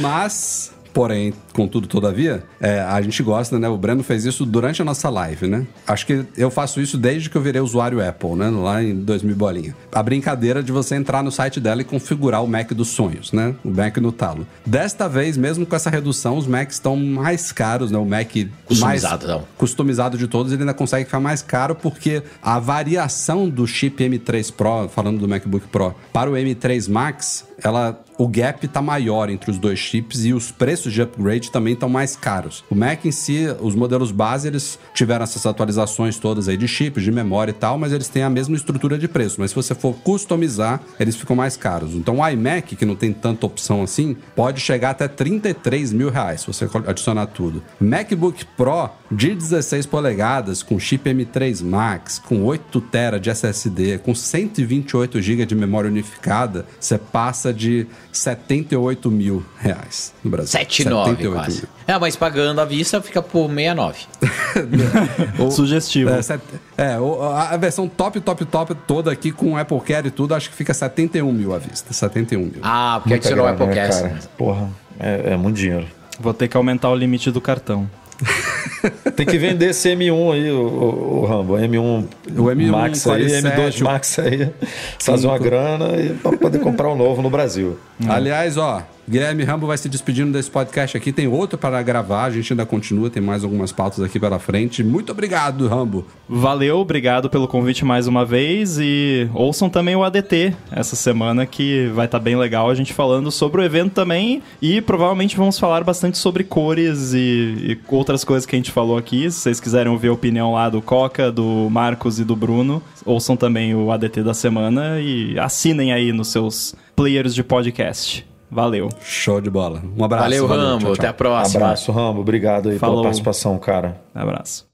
Mas, porém, contudo, todavia, é, a gente gosta, né? O Breno fez isso durante a nossa live, né? Acho que eu faço isso desde que eu virei usuário Apple, né? Lá em 2000 bolinha. A brincadeira de você entrar no site dela e configurar o Mac dos sonhos, né? O Mac no talo. Desta vez, mesmo com essa redução, os Macs estão mais caros, né? O Mac Customizado, mais não. customizado de todos, ele ainda consegue ficar mais caro porque a variação do chip M3 Pro, falando do MacBook Pro, para o M3 Max, ela o gap tá maior entre os dois chips e os preços de upgrade também estão mais caros. O Mac em si, os modelos base, eles tiveram essas atualizações todas aí de chips, de memória e tal, mas eles têm a mesma estrutura de preço. Mas se você for customizar, eles ficam mais caros. Então o iMac, que não tem tanta opção assim, pode chegar até 33 mil reais se você adicionar tudo. MacBook Pro de 16 polegadas, com chip M3 Max, com 8 TB de SSD, com 128 GB de memória unificada, você passa de 78 mil reais no Brasil. 7,9 quase. É, mas pagando à vista fica por 69. O- Sugestivo. É, set- é, o- a a versão top, top, top toda aqui com Apple Care e tudo, acho que fica 71 mil à vista. 71 mil. Ah, porque Muita adicionou o né, Applecast. cara? Porra, é, é muito dinheiro. Vou ter que aumentar o limite do cartão. Tem que vender esse M1 aí, o, o, o Rambo. M1, O M1 Max aí, Core M2 7, Max aí. Fazer uma grana e pra poder comprar um novo no Brasil. Aliás, ó, Guilherme Rambo vai se despedindo desse podcast aqui. Tem outro para gravar, a gente ainda continua, tem mais algumas pautas aqui pela frente. Muito obrigado, Rambo. Valeu, obrigado pelo convite mais uma vez e ouçam também o ADT essa semana que vai estar bem legal a gente falando sobre o evento também e provavelmente vamos falar bastante sobre cores e, e outras coisas que a gente falou aqui. Se vocês quiserem ouvir a opinião lá do Coca, do Marcos e do Bruno, ouçam também o ADT da semana e assinem aí nos seus players de podcast. Valeu. Show de bola. Um abraço. Valeu, Rambo. tchau, tchau. Até a próxima. Abraço, Rambo. Obrigado aí Falou. pela participação, cara. Abraço.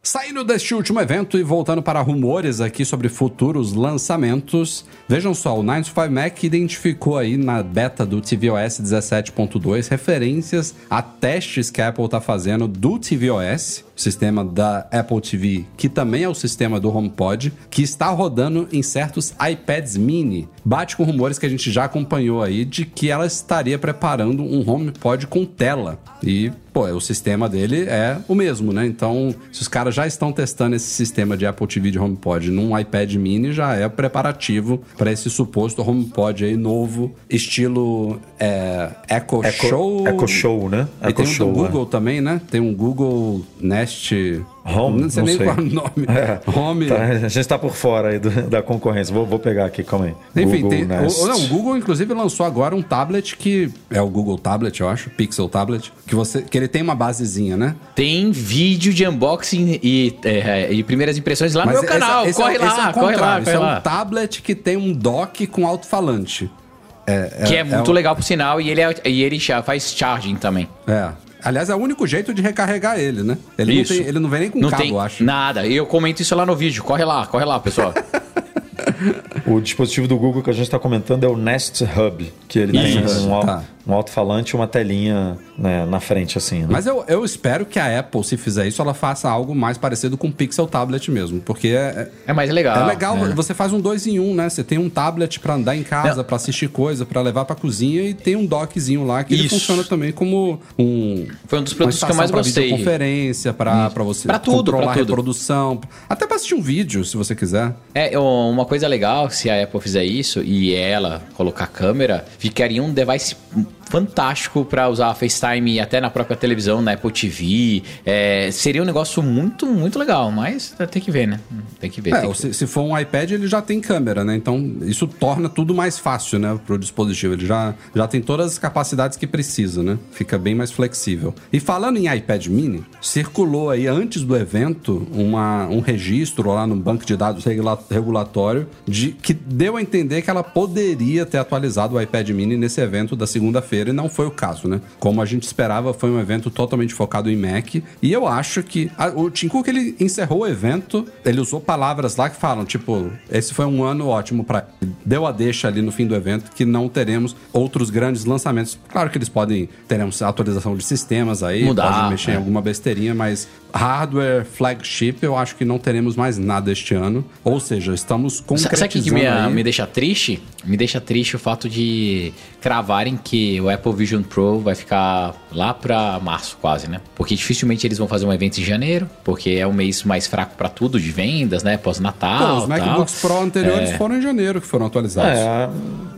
Saindo deste último evento e voltando para rumores aqui sobre futuros lançamentos, vejam só, o 9to5 Mac identificou aí na beta do tvOS 17.2 referências a testes que a Apple está fazendo do tvOS, sistema da Apple TV, que também é o sistema do HomePod, que está rodando em certos iPads mini. Bate com rumores que a gente já acompanhou aí de que ela estaria preparando um HomePod com tela. E, pô, o sistema dele é o mesmo, né? Então, se os caras já estão testando esse sistema de Apple TV de HomePod num iPad mini, já é preparativo para esse suposto HomePod aí novo, estilo é, Echo, Echo- Show. Echo Show, né? E Echo tem um Show, do Google também, né? Tem um Google Nest Home? Não sei Não nem sei. qual é o nome. É, Home. tá, a gente tá por fora aí do- da concorrência. Vou, vou pegar aqui, calma aí. Enfim, Google tem, Nest. o, não, o Google inclusive lançou agora um tablet que é o Google Tablet, eu acho, Pixel Tablet, que você que ele tem uma basezinha, né? Tem vídeo de unboxing e, é, e primeiras impressões lá no meu esse- canal. esse corre é, esse é lá, o corre lá, corre Esse lá. é um tablet que tem um dock com alto-falante. que é, muito o- legal pro sinal e ele, é- e ele já faz charging também. É. Aliás, é o único jeito de recarregar ele, né? Ele, não, Isso. tem, ele não vem nem com não cabo, tem eu acho. nada. E eu comento isso lá no vídeo. Corre lá, corre lá, pessoal. O dispositivo do Google que a gente está comentando é o Nest Hub, que ele Isso, tem um, tá. um alto-falante e uma telinha né, na frente, assim. Né? Mas eu, eu espero que a Apple, se fizer isso, ela faça algo mais parecido com o Pixel Tablet mesmo. Porque é, É mais legal. É legal, né? você faz um dois em um, né? Você tem um tablet pra andar em casa, pra assistir coisa, pra levar pra cozinha e tem um dockzinho lá que ele Isso. funciona também como um Foi um dos produtos que eu mais pra gostei. videoconferência, pra, pra você Pra tudo, controlar pra a tudo. reprodução, até pra assistir um vídeo, se você quiser. É, uma coisa legal, se a Apple fizer isso e ela colocar câmera, ficaria um device fantástico pra usar FaceTime até na própria televisão, na Apple TV. É, seria um negócio muito, muito legal, mas tem que ver, né? Tem que ver. É, tem que- se, se for um iPad, ele já tem câmera, né? Então, isso torna tudo mais fácil, né, pro dispositivo. Ele já, já tem todas as capacidades que precisa, né? Fica bem mais flexível. E falando em iPad mini, circulou aí antes do evento uma, um registro lá no banco de dados regula- regulatório de que deu a entender que ela poderia ter atualizado o iPad mini nesse evento da segunda-feira e não foi o caso, né? Como a gente esperava, foi um evento totalmente focado em Mac. E eu acho que a- o Tim Cook ele encerrou o evento, ele usou palavras lá que falam, tipo, esse foi um ano ótimo para deu a deixa ali no fim do evento que não teremos outros grandes lançamentos. Claro que eles podem teremos atualização de sistemas aí, Mudar, podem mexer é. em alguma besteirinha, mas hardware flagship eu acho que não teremos mais nada este ano. Ou seja, estamos concretizando Sabe o que, que me, aí- me deixa triste? Me deixa triste o fato de cravarem que o Apple Vision Pro vai ficar lá pra março, quase, né? Porque dificilmente eles vão fazer um evento em janeiro, porque é um mês mais fraco pra tudo de vendas, né? Pós-Natal. os tal. MacBooks Pro anteriores É. foram em janeiro que foram atualizados. É,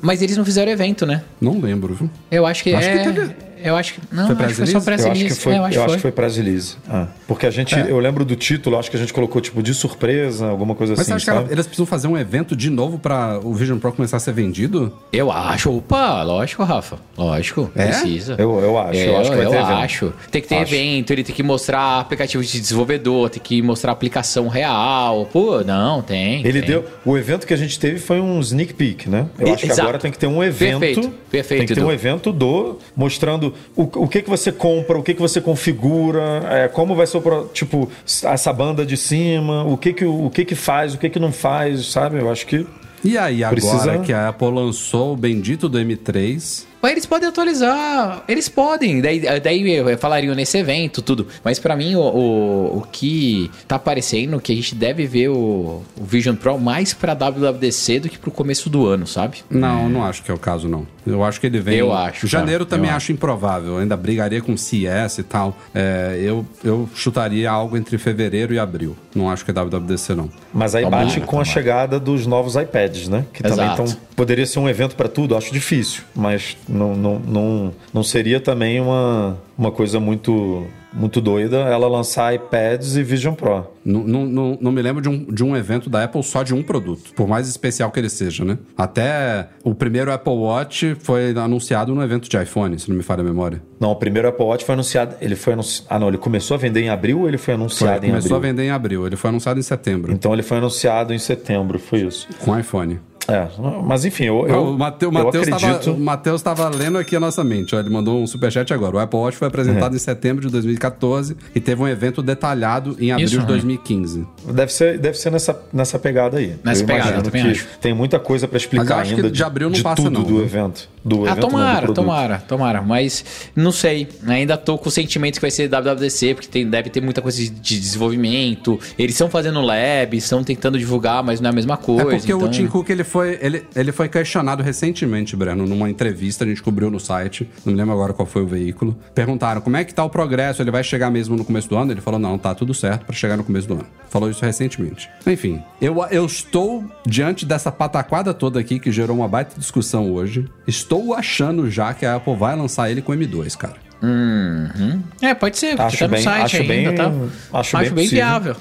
Mas eles não fizeram evento, né? Não lembro, viu? Eu acho que Acho que é. teve- Eu acho que. Não, Foi acho que foi só press eu acho que foi, É, eu eu acho que foi press release. Ah, porque a gente, eu lembro do título, acho que a gente colocou tipo de surpresa, alguma coisa Mas assim, você acha que eles precisam fazer um evento de novo pra o Vision Pro começar a ser vendido? Eu acho. Opa, lógico, Rafa. Lógico. É? Precisa. Eu, eu acho, É, eu acho que vai eu ter evento. acho. Tem que ter Acho. evento, ele tem que mostrar aplicativo de desenvolvedor, tem que mostrar aplicação real. Pô, não, tem. Ele tem. deu. O evento que a gente teve foi um sneak peek, né? Eu E- acho que exato. agora tem que ter um evento. Perfeito, perfeito, Tem que ter Edu. um evento do mostrando o, o que, que você compra, o que, que você configura, é, como vai ser tipo essa banda de cima, o que que o que que faz, o que que não faz, sabe? Eu acho que E aí, agora Precisa- que a Apple lançou o bendito do M3, Mas eles podem atualizar, eles podem. Daí, daí falariam nesse evento, tudo. Mas pra mim, o, o, o que tá aparecendo que a gente deve ver o, o Vision Pro mais pra WWDC do que pro começo do ano, sabe? não, não acho que é o caso, não. Eu acho que ele vem. Eu acho, Janeiro cara, também eu acho improvável. Ainda brigaria com CS e tal. É, eu, eu chutaria algo entre fevereiro e abril. Não acho que é WWDC, não. Mas aí Tomara, bate com tomara. a chegada dos novos iPads, né? Que também Exato. estão. Poderia ser um evento para tudo, acho difícil, mas não, não, não, não seria também uma, uma coisa muito, muito doida ela lançar iPads e Vision Pro. Não, não, não, me lembro de um, de um evento da Apple só de um produto, por mais especial que ele seja, né? Até o primeiro Apple Watch foi anunciado no evento de iPhone, se não me falha a memória. Não, o primeiro Apple Watch foi anunciado. Ele foi anunciado. Ah, não, ele começou a vender em abril ou ele foi Foi, anunciado em começou a abril? vender em abril, ele foi anunciado em setembro, Então ele foi anunciado em setembro, foi isso. com iPhone. É, mas enfim, eu, eu, o Mateu- eu Matheus estava acredito. o Matheus estava lendo aqui a nossa mente. ó, ele mandou um superchat agora. O Apple Watch foi apresentado em setembro de 2014 e teve um evento detalhado em abril Isso, de né? 2015. Deve ser, deve ser nessa, nessa pegada aí. Nessa eu pegada, também que acho. tem muita coisa para Mas eu explicar acho que ainda de abril não passa, tudo não, do né? evento. Do Ah, evento, não, do tomara, tomara, tomara. Mas não sei. Ainda tô com o sentimento que vai ser WWDC, porque tem, deve ter muita coisa de de desenvolvimento. Eles estão fazendo lab, estão tentando divulgar, mas não é a mesma coisa. É porque então... o Tim Cook ele foi, ele, ele foi questionado recentemente, Breno, numa entrevista, a gente cobriu no site, não me lembro agora qual foi o veículo. Perguntaram como é que tá o progresso, ele vai chegar mesmo no começo do ano? Ele falou, não, tá tudo certo pra chegar no começo do ano. Falou isso recentemente. Enfim, eu, eu estou diante dessa pataquada toda aqui que gerou uma baita discussão hoje. Estou achando já que a Apple vai lançar ele com M2, cara. Uhum. É, pode ser, porque Acho tá no bem- site acho ainda, bem- tá? acho bem possível. viável.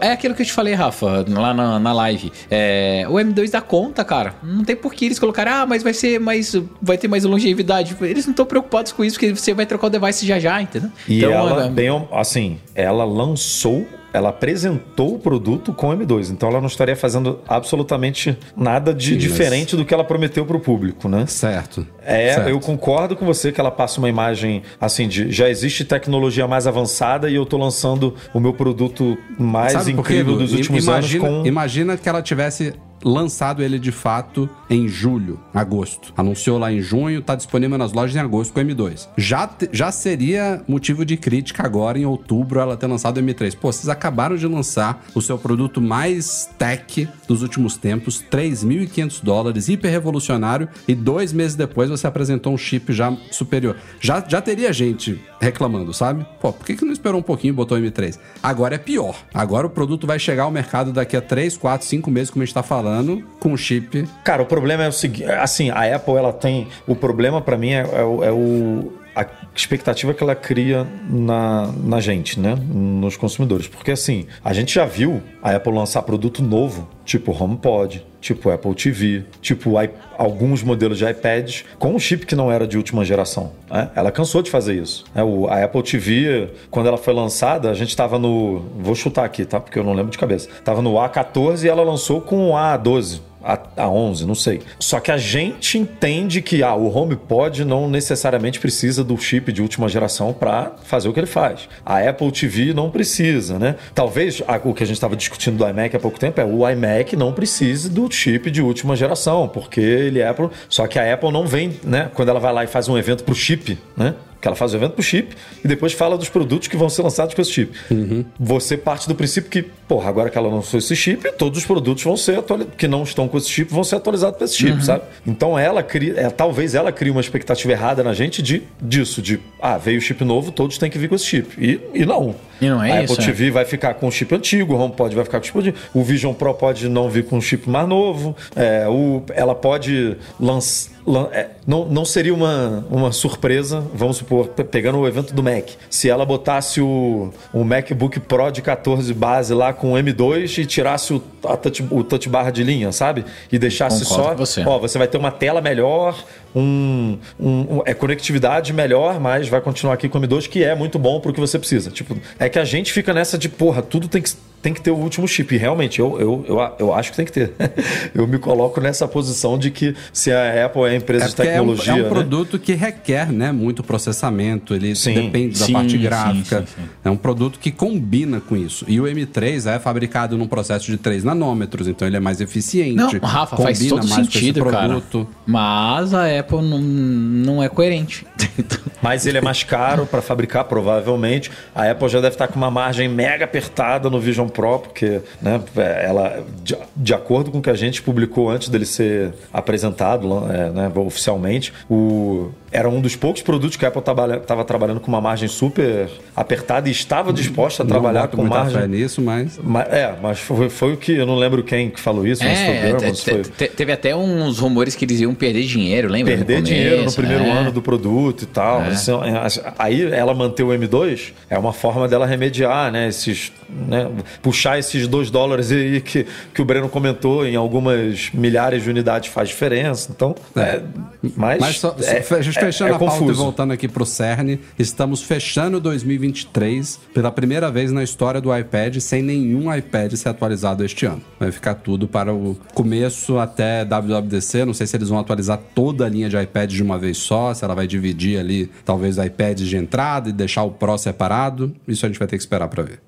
É, é aquilo que eu te falei, Rafa, lá na, na live. É, o M2 dá conta, cara. Não tem por que eles colocarem, ah, mas vai ser mais. Vai ter mais longevidade. Eles não estão preocupados com isso, porque você vai trocar o device já já, entendeu? E ela, é- bem, assim, ela lançou, ela apresentou o produto com M2. Então ela não estaria fazendo absolutamente nada de Sim, mas- diferente do que ela prometeu para o público, né? Certo. É, Certo. eu concordo com você que ela passa uma imagem assim de já existe tecnologia mais avançada e eu tô lançando o meu produto mais Sabe incrível dos últimos imagina, anos com Imagina que ela tivesse lançado ele de fato em julho, agosto. Anunciou lá em junho, tá disponível nas lojas em agosto com o M2. Já, já seria motivo de crítica agora em outubro ela ter lançado o M3. Pô, vocês acabaram de lançar o seu produto mais tech dos últimos tempos, 3.500 dólares, hiper revolucionário, e dois meses depois você apresentou um chip já superior. Já, já teria gente reclamando, sabe? Pô, por que, que não esperou um pouquinho e botou o M3? Agora é pior. Agora o produto vai chegar ao mercado daqui a 3, 4, 5 meses, como a gente tá falando, com chip. Cara, o problema é o seguinte, assim, a Apple ela tem, o problema pra mim é, é é o- a expectativa que ela cria na, na gente, né, nos consumidores, porque assim, a gente já viu a Apple lançar produto novo, tipo HomePod, tipo Apple TV, tipo alguns modelos de iPads com um chip que não era de última geração. né? Ela cansou de fazer isso. O- a Apple TV, quando ela foi lançada, a gente estava no, vou chutar aqui, tá, porque eu não lembro de cabeça, tava no A14 e ela lançou com o A12. A, a 11, não sei. Só que a gente entende que ah, o HomePod não necessariamente precisa do chip de última geração para fazer o que ele faz. A Apple TV não precisa, né? Talvez a- o que a gente estava discutindo do iMac há pouco tempo é o iMac não precise do chip de última geração, porque ele é Apple. Só que a Apple não vem, né? Quando ela vai lá e faz um evento pro chip, né? Que ela faz o evento pro chip e depois fala dos produtos que vão ser lançados com esse chip. Você parte do princípio que, porra, agora que ela lançou esse chip, todos os produtos vão ser que não estão com esse chip, vão ser atualizados para esse chip, sabe? Então ela cria, é, talvez ela crie uma expectativa errada na gente de disso, de ah, veio o chip novo, todos têm que vir com esse chip. E, e não. E não é a isso, Apple é. TV vai ficar com o chip antigo, o HomePod vai ficar com o chip antigo, o Vision Pro pode não vir com um chip mais novo, é, o, ela pode lançar. não, não seria uma, uma surpresa, vamos supor, pe- pegando o evento do Mac, se ela botasse o, o MacBook Pro de 14 base lá com M2 e tirasse o, touch, o touch bar de linha, sabe? E deixasse Concordo só. você. Ó, você vai ter uma tela melhor, um, um- um- é conectividade melhor, mas vai continuar aqui com o M2, que é muito bom pro que você precisa. Tipo, é que a gente fica nessa de, porra, tudo tem que, tem que ter o último chip. E realmente, eu, eu, eu, eu acho que tem que ter. eu me coloco nessa posição de que se a Apple é a empresa É de é um, tecnologia. é um né? produto que requer né, muito processamento, ele Sim. depende da Sim, parte gráfica. sim, sim. É um produto que combina com isso. E o M3 é fabricado num processo de 3 nanômetros, então ele é mais eficiente. Não, Rafa, faz combina todo mais com esse sentido, cara. produto. Mas a Apple não, não é coerente. Mas ele é mais caro para fabricar, provavelmente. A Apple já deve estar com uma margem mega apertada no Vision Pro, porque né, ela, de, de acordo com o que a gente publicou antes dele ser apresentado é, né, oficialmente, o, era um dos poucos produtos que a Apple estava trabalhando com uma margem super apertada e estava disposta a trabalhar não boto com muita margem. fé nisso, mas... Ma- É, mas foi, foi o que. Eu não lembro quem que falou isso, mas foi o É, te- foi. te- teve até uns rumores que eles iam perder dinheiro, lembra? No Perder começo, dinheiro no primeiro é. ano do produto e tal. É. Assim, Aí ela manter o M2 é uma forma dela remediar, né? Esses, né, puxar esses 2 dólares aí que, que o Breno comentou em algumas milhares de unidades faz diferença. Então, é, mas, Mas só, é, fechando é, é a pauta e confuso. voltando aqui pro CERN, estamos fechando 2023 pela primeira vez na história do iPad sem nenhum iPad ser atualizado este ano. Vai ficar tudo para o começo até WWDC. Não sei se eles vão atualizar toda a linha de iPad de uma vez só, se ela vai dividir ali talvez iPads de entrada e deixar o Pro separado. Isso a gente vai ter que esperar para ver.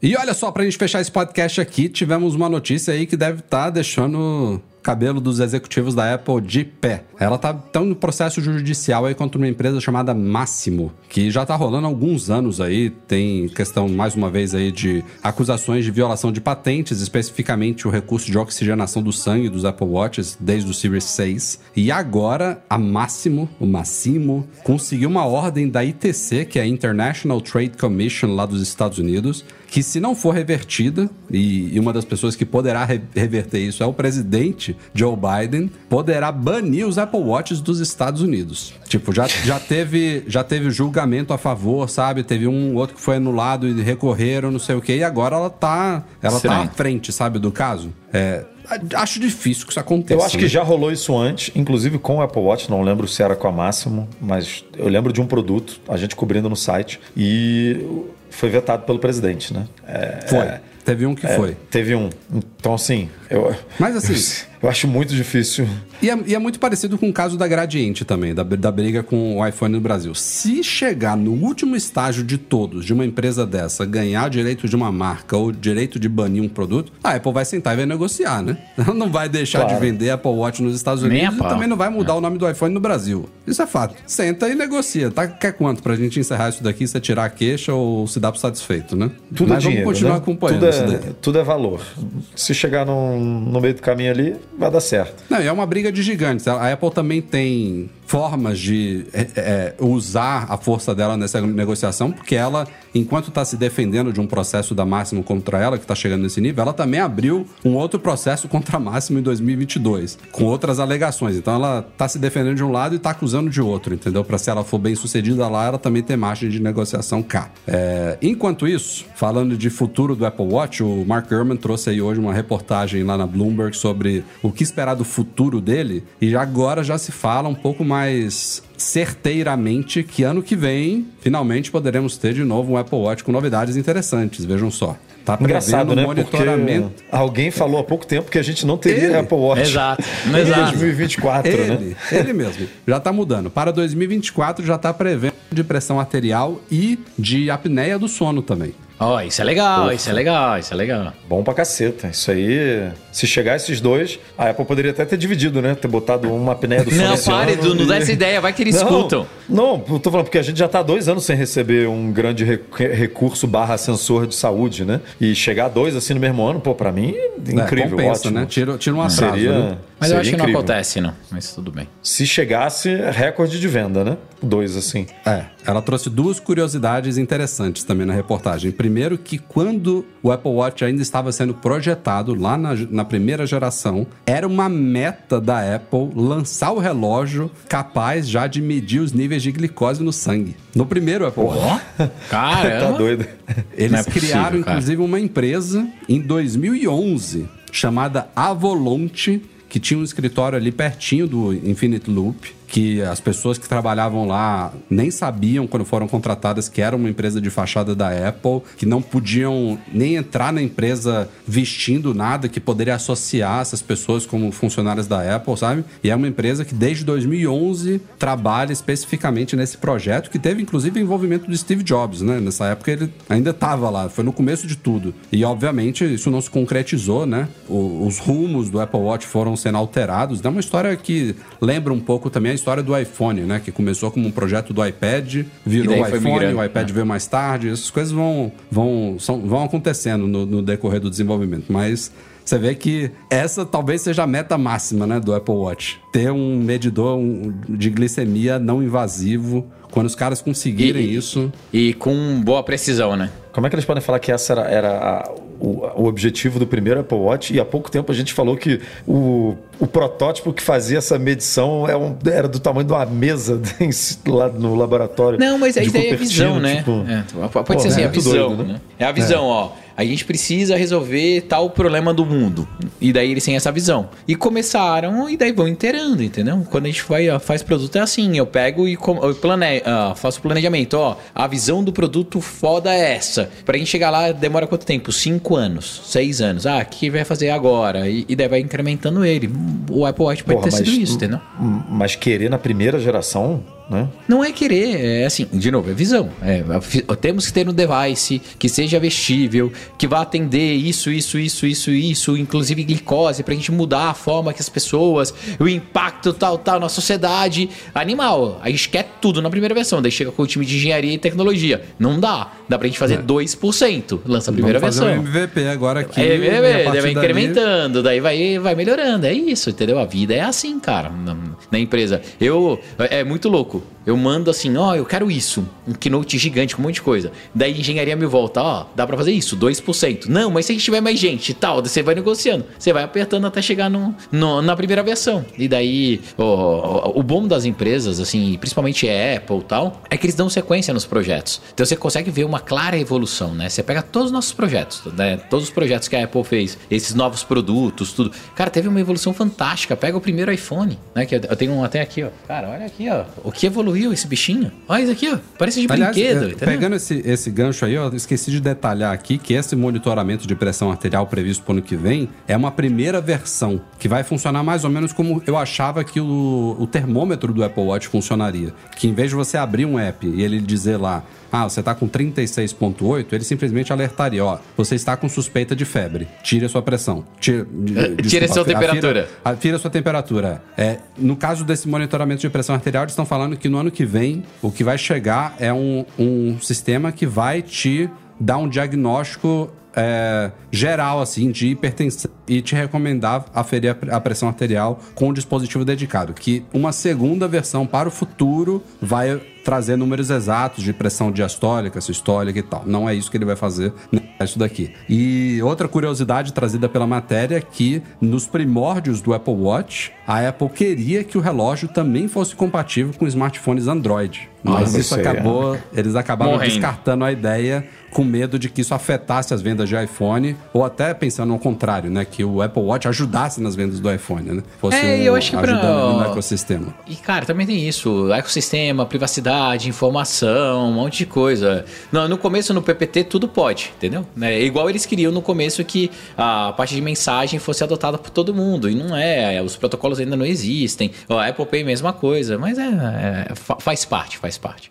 E olha só, pra gente fechar esse podcast aqui, tivemos uma notícia aí que deve estar deixando o cabelo dos executivos da Apple de pé. Ela tá tão no processo judicial aí contra uma empresa chamada Máximo, que já tá rolando há alguns anos aí, tem questão mais uma vez aí de acusações de violação de patentes, especificamente o recurso de oxigenação do sangue dos Apple Watches desde o Series 6. E agora a Máximo, o Massimo, conseguiu uma ordem da ITC, que é a International Trade Commission lá dos Estados Unidos, que se não for revertida, e, e uma das pessoas que poderá re- reverter isso é o presidente Joe Biden, poderá banir os Apple Watches dos Estados Unidos. Tipo, já, já teve já teve julgamento a favor, sabe? Teve um outro que foi anulado e recorreram, não sei o quê, e agora ela tá, ela tá à frente, sabe, do caso. É, acho difícil que isso aconteça. Eu acho que né? já rolou isso antes, inclusive com o Apple Watch, não lembro se era com a Máximo, mas eu lembro de um produto, a gente cobrindo no site, e foi vetado pelo presidente, né? É, Foi. Teve um que é, foi. Teve um. Então, assim, eu, Mas assim, eu acho muito difícil. E é, e é muito parecido com o caso da Gradiente também, da, da briga com o iPhone no Brasil. Se chegar no último estágio de todos, de uma empresa dessa, ganhar direito de uma marca ou direito de banir um produto, a Apple vai sentar e vai negociar, né? Ela não vai deixar Claro. de vender Apple Watch nos Estados Nem Unidos a e também não vai mudar o nome do iPhone no Brasil. Isso é fato. Senta e negocia. Tá? Quer quanto pra gente encerrar isso daqui, você tirar a queixa ou se dar por satisfeito, né? Tudo Mas é dinheiro. vamos continuar né? acompanhando tudo isso daí. é, tudo é valor. Se chegar num- no meio do caminho ali, vai dar certo. Não, é uma briga de gigantes. A Apple também tem formas de é, é, usar a força dela nessa negociação, porque ela, enquanto está se defendendo de um processo da Máximo contra ela, que está chegando nesse nível, ela também abriu um outro processo contra a Máximo em 2022, com outras alegações. Então ela está se defendendo de um lado e está acusando de outro, entendeu? Para se ela for bem sucedida lá, ela também tem margem de negociação cá. É, enquanto isso, falando de futuro do Apple Watch, o Mark Gurman trouxe aí hoje uma reportagem lá na Bloomberg sobre o que esperar do futuro dele, e agora já se fala um pouco mais mais certeiramente que ano que vem, finalmente poderemos ter de novo um Apple Watch com novidades interessantes. Vejam só. Tá Engraçado, né? monitoramento. Porque alguém falou há pouco tempo que a gente não teria Ele. Apple Watch Exato. em Exato. 2024, né? Ele, ele mesmo. Já tá mudando. Para 2024 já tá prevendo de pressão arterial e de apneia do sono também. Ó, isso é legal, isso é legal, isso é legal. Bom pra caceta. Isso aí, se chegar esses dois, a Apple poderia até ter dividido, né? Ter botado uma apneia do Não, pare, ano Edu, não e- dá essa ideia, vai que eles Não, escutam. Não, eu tô falando porque a gente já tá há dois anos sem receber um grande re- recurso barra sensor de saúde, né? E chegar a dois assim no mesmo ano, pô, pra mim, incrível, É, compensa, ótimo. né? Tira, tira um atraso, Seria, né? Mas eu seria acho que não incrível. acontece, não. Mas tudo bem. Se chegasse, recorde de venda, né? Dois, assim. É, ela trouxe duas curiosidades interessantes também na reportagem. Primeiro, que quando o Apple Watch ainda estava sendo projetado lá na, na primeira geração, era uma meta da Apple lançar o relógio capaz já de medir os níveis de glicose no sangue. No primeiro Apple Watch. Caramba. Tá doido. Eles Não é possível, criaram, cara. inclusive, uma empresa em 2011 chamada Avolonte, que tinha um escritório ali pertinho do Infinite Loop, que as pessoas que trabalhavam lá nem sabiam quando foram contratadas que era uma empresa de fachada da Apple, que não podiam nem entrar na empresa vestindo nada que poderia associar essas pessoas como funcionárias da Apple, sabe? E é uma empresa que desde 2011 trabalha especificamente nesse projeto, que teve inclusive envolvimento do Steve Jobs, né? Nessa época ele ainda estava lá, foi no começo de tudo. E obviamente isso não se concretizou, né? O- os rumos do Apple Watch foram sendo alterados. É uma história que lembra um pouco também história do iPhone, né? Que começou como um projeto do iPad, virou o iPhone, migrando, o iPad né? veio mais tarde. Essas coisas vão, vão, são- vão acontecendo no, no decorrer do desenvolvimento. Mas você vê que essa talvez seja a meta máxima né, do Apple Watch. Ter um medidor de glicemia não invasivo. Quando os caras conseguirem E- isso. E com boa precisão, né? Como é que eles podem falar que essa era, era a- o, o objetivo do primeiro Apple Watch? E há pouco tempo a gente falou que o, o protótipo que fazia essa medição é um- era do tamanho de uma mesa lá no laboratório. Não, mas a de ideia é a visão, né? tipo- É, pode Pô, ser assim, é a muito visão, doido, né? né? É a visão, ó. A gente precisa resolver tal problema do mundo. E daí eles têm essa visão. E começaram, e daí vão inteirando, entendeu? Quando a gente vai, ó, faz produto é assim. Eu pego e eu plane, ah, faço o planejamento. Ó, a visão do produto foda é essa. Pra gente chegar lá, demora quanto tempo? Cinco anos, seis anos. Ah, o que vai fazer agora? E, e daí vai incrementando ele. O Apple Watch pode Porra, ter sido mas- isso, entendeu? Mas querer na primeira geração, né? Não é querer, é assim, de novo, é visão. É, a fi- temos que ter um device que seja vestível, que vá atender isso, isso, isso, isso, isso, inclusive glicose, pra gente mudar a forma que as pessoas, o impacto tal, tal na sociedade. Animal, a gente quer tudo na primeira versão, daí chega com o time de engenharia e tecnologia. Não dá, dá pra gente fazer 2%, lança a primeira Vamos fazer versão. um MVP agora aqui. É, e é, a é, daí vai incrementando, daí vai, vai melhorando. É isso, entendeu? A vida é assim, cara, na, na empresa. Eu. É muito louco. Eu mando assim, ó, eu quero isso. Um keynote gigante com um monte de coisa. Daí a engenharia me volta, ó, dá pra fazer isso, 2%. Não, mas se a gente tiver mais gente e tal, você vai negociando. Você vai apertando até chegar no, no- na primeira versão. E daí, ó, o bom das empresas, assim, principalmente a Apple e tal, é que eles dão sequência nos projetos. Então você consegue ver uma clara evolução, né? Você pega todos os nossos projetos, né? Todos os projetos que a Apple fez, esses novos produtos, tudo. Cara, teve uma evolução fantástica. Pega o primeiro iPhone, né? Que eu tenho um até aqui, ó. Cara, olha aqui, ó. O que evoluiu esse bichinho? Olha isso aqui, ó. Parece de Aliás, brinquedo, é, pegando esse, esse gancho aí, eu esqueci de detalhar aqui que esse monitoramento de pressão arterial previsto para o ano que vem é uma primeira versão, que vai funcionar mais ou menos como eu achava que o, o termômetro do Apple Watch funcionaria. Que em vez de você abrir um app e ele dizer lá, ah, você está com 36,8, ele simplesmente alertaria, ó, você está com suspeita de febre, tire a sua pressão. Tire, Tire a sua temperatura. Afira a sua temperatura. É, no caso desse monitoramento de pressão arterial, eles estão falando que no ano que vem, o que vai chegar é um, um sistema que vai te dar um diagnóstico é, geral, assim, de hipertensão e te recomendar aferir a, pressão arterial com um dispositivo dedicado. Que uma segunda versão para o futuro vai trazer números exatos de pressão diastólica, sistólica e tal. Não é isso que ele vai fazer, isso daqui. E outra curiosidade trazida pela matéria é que nos primórdios do Apple Watch, a Apple queria que o relógio também fosse compatível com smartphones Android. Mas Ah, isso não sei, acabou, eles acabaram Morrendo. descartando a ideia com medo de que isso afetasse as vendas de iPhone, ou até pensando ao contrário, né? Que o Apple Watch ajudasse nas vendas do iPhone, né? Fosse É, um, eu acho que pra- ajudando ali no ecossistema. E, cara, também tem isso: ecossistema, privacidade, informação, um monte de coisa. No, no começo, no PPT, tudo pode, entendeu? É igual eles queriam no começo que a parte de mensagem fosse adotada por todo mundo. E não é, os protocolos ainda não existem. A Apple Pay, mesma coisa. Mas é, é, fa- faz parte, faz parte.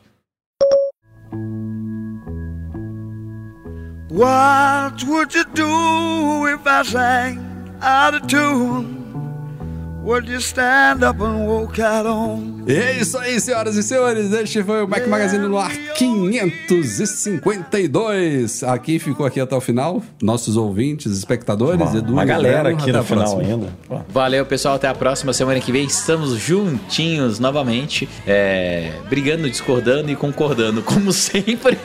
What would you do if I sang out of tune? Would you stand up and walk out on? E é isso aí, senhoras e senhores. Este foi o Mac Magazine no ar 552. Aqui ficou aqui até o final. Nossos ouvintes, espectadores, Uma, Edu uma galera aqui no final próxima. ainda. Valeu, pessoal. Até a próxima semana que vem. Estamos juntinhos novamente, é, brigando, discordando e concordando, como sempre.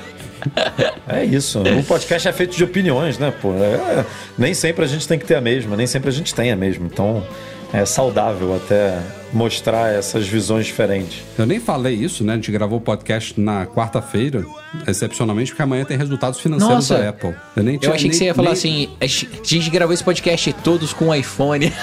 É isso. Um podcast é feito de opiniões, né, pô? É, nem sempre a gente tem que ter a mesma, nem sempre a gente tem a mesma. Então é saudável até mostrar essas visões diferentes. Eu nem falei isso, né? A gente gravou o podcast na quarta-feira, excepcionalmente, porque amanhã tem resultados financeiros Nossa. da Apple. Eu nem Eu tinha achei que nem- você ia falar nem- assim: a gente gravou esse podcast todos com iPhone.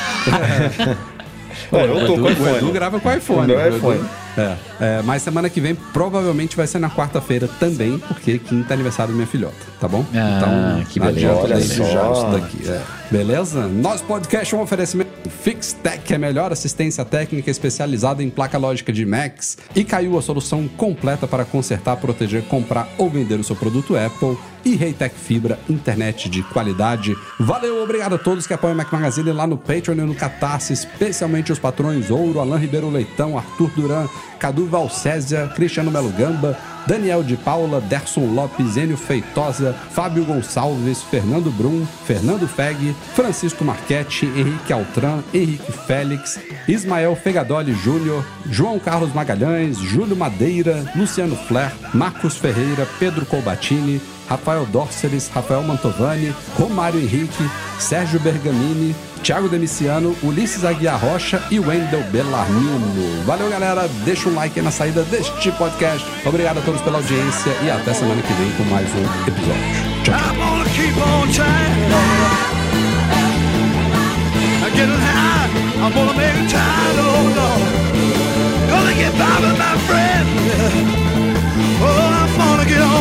Ué, eu tô o Edu, com o iPhone. Edu grava com iPhone. O meu o Edu- iPhone. É, é, mas semana que vem provavelmente vai ser na quarta-feira também, porque quinta é aniversário da minha filhota, tá bom? Ah, que não beleza. adianta Olha desejar só. isso daqui. é. Beleza? Nosso podcast é um oferecimento FixTech, a melhor assistência técnica especializada em placa lógica de Macs. E caiu a solução completa para consertar, proteger, comprar ou vender o seu produto Apple. E Reitec Fibra, internet de qualidade. Valeu, obrigado a todos que apoiam o Mac Magazine lá no Patreon e no Catarse, especialmente os patrões Ouro, Alain Ribeiro Leitão, Arthur Duran, Cadu Valcésia, Cristiano Melo Gamba, Daniel de Paula, Derson Lopes, Enio Feitosa, Fábio Gonçalves, Fernando Brum, Fernando Feg, Francisco Marchetti, Henrique Altran, Henrique Félix, Ismael Fegadoli Júnior, João Carlos Magalhães, Júlio Madeira, Luciano Flair, Marcos Ferreira, Pedro Colbatini, Rafael Dórceles, Rafael Mantovani, Romário Henrique, Sérgio Bergamini, Thiago Demiciano, Ulisses Aguiar Rocha e Wendel Bellarmino. Valeu, galera. Deixa um like na saída deste podcast. Obrigado a todos pela audiência e até semana que vem com mais um episódio. Tchau,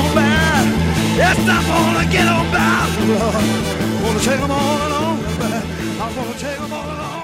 tchau. Yes, I'm gonna get on back. I'm gonna take them all along. I'm gonna take them all along.